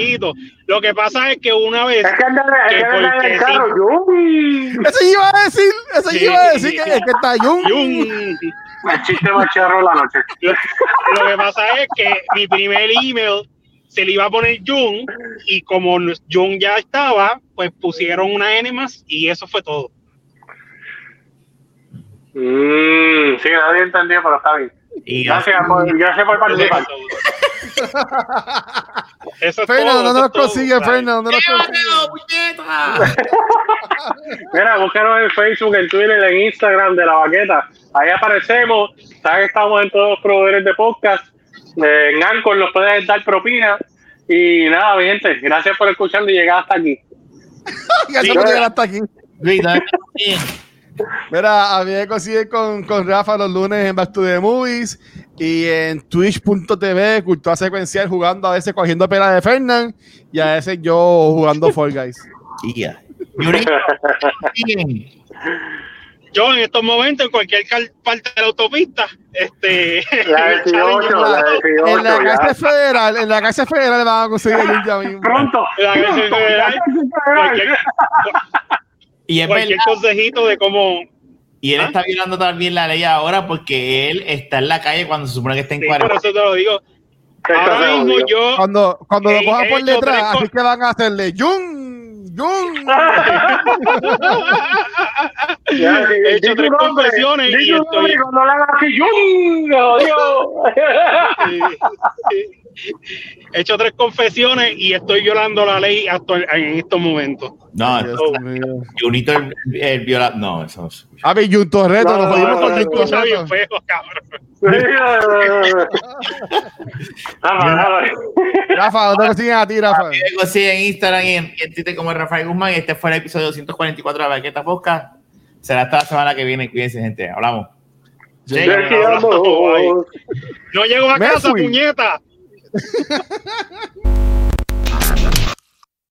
Lo que pasa es que una vez, Es que anda es Que que anda en el carro. Jun. Eso iba a decir. Eso Sí, iba a sí, decir sí. que, es que está Jun. Jun, El chiste más charro de la noche. lo, lo que pasa es que mi primer email se le iba a poner Jun y como Jun ya estaba, pues pusieron una N más y eso fue todo. Mmm, sí, nadie entendió, pero está bien. Y Gracias por, gracias por participar. Eso es Fernando, todo, no nos consigue, Fernando. No nos consigue. Mira, búscanos en Facebook, en Twitter, en Instagram de La Baqueta. Ahí aparecemos. Saben que estamos en todos los proveedores de podcast. Eh, en Anchor nos pueden dar propina. Y nada, mi gente, gracias por escuchando y llegar hasta aquí. Gracias por llegar hasta aquí. Mira, a mí me consiguen con, con Rafa los lunes en Back to the Movies y en twitch.tv, cultura secuencial, jugando a veces cogiendo pela de Fernand y a veces yo jugando Fall Guys. Yo en estos momentos, en cualquier parte de la autopista, este, La en el challenge 18, la En la 18. cárcel federal, en la cárcel federal le van a conseguir ya mismo. Pronto. Federal, la cárcel federal. Y es cualquier verdad. consejito de cómo Y él ¿Ah? está violando también la ley ahora porque él está en la calle cuando se supone que está en Sí, por cuarentena. eso te lo digo. Ahora mismo yo Cuando, cuando lo cojan por detrás, así que van a hacerle Jun, Jun. Ya, sí, he hecho tres confesiones y estoy- cuando le hagas he hecho tres confesiones y estoy violando la ley hasta en estos momentos. No. Junito el, el viola. No, eso no es. A ver, Jun Torreto, No, nos jodimos no, con no, Jun Torreto. feo, cabrón. Rafa, ¿dónde consiguen a ti, Rafa? Me consiguen en Instagram y en, y en Twitter como Rafael Guzmán. Este fue el episodio 244 de la Baqueta Podcast. Será hasta la semana que viene. Cuídense, gente. Hablamos. Quiero. No llego a Me casa, fui. puñeta.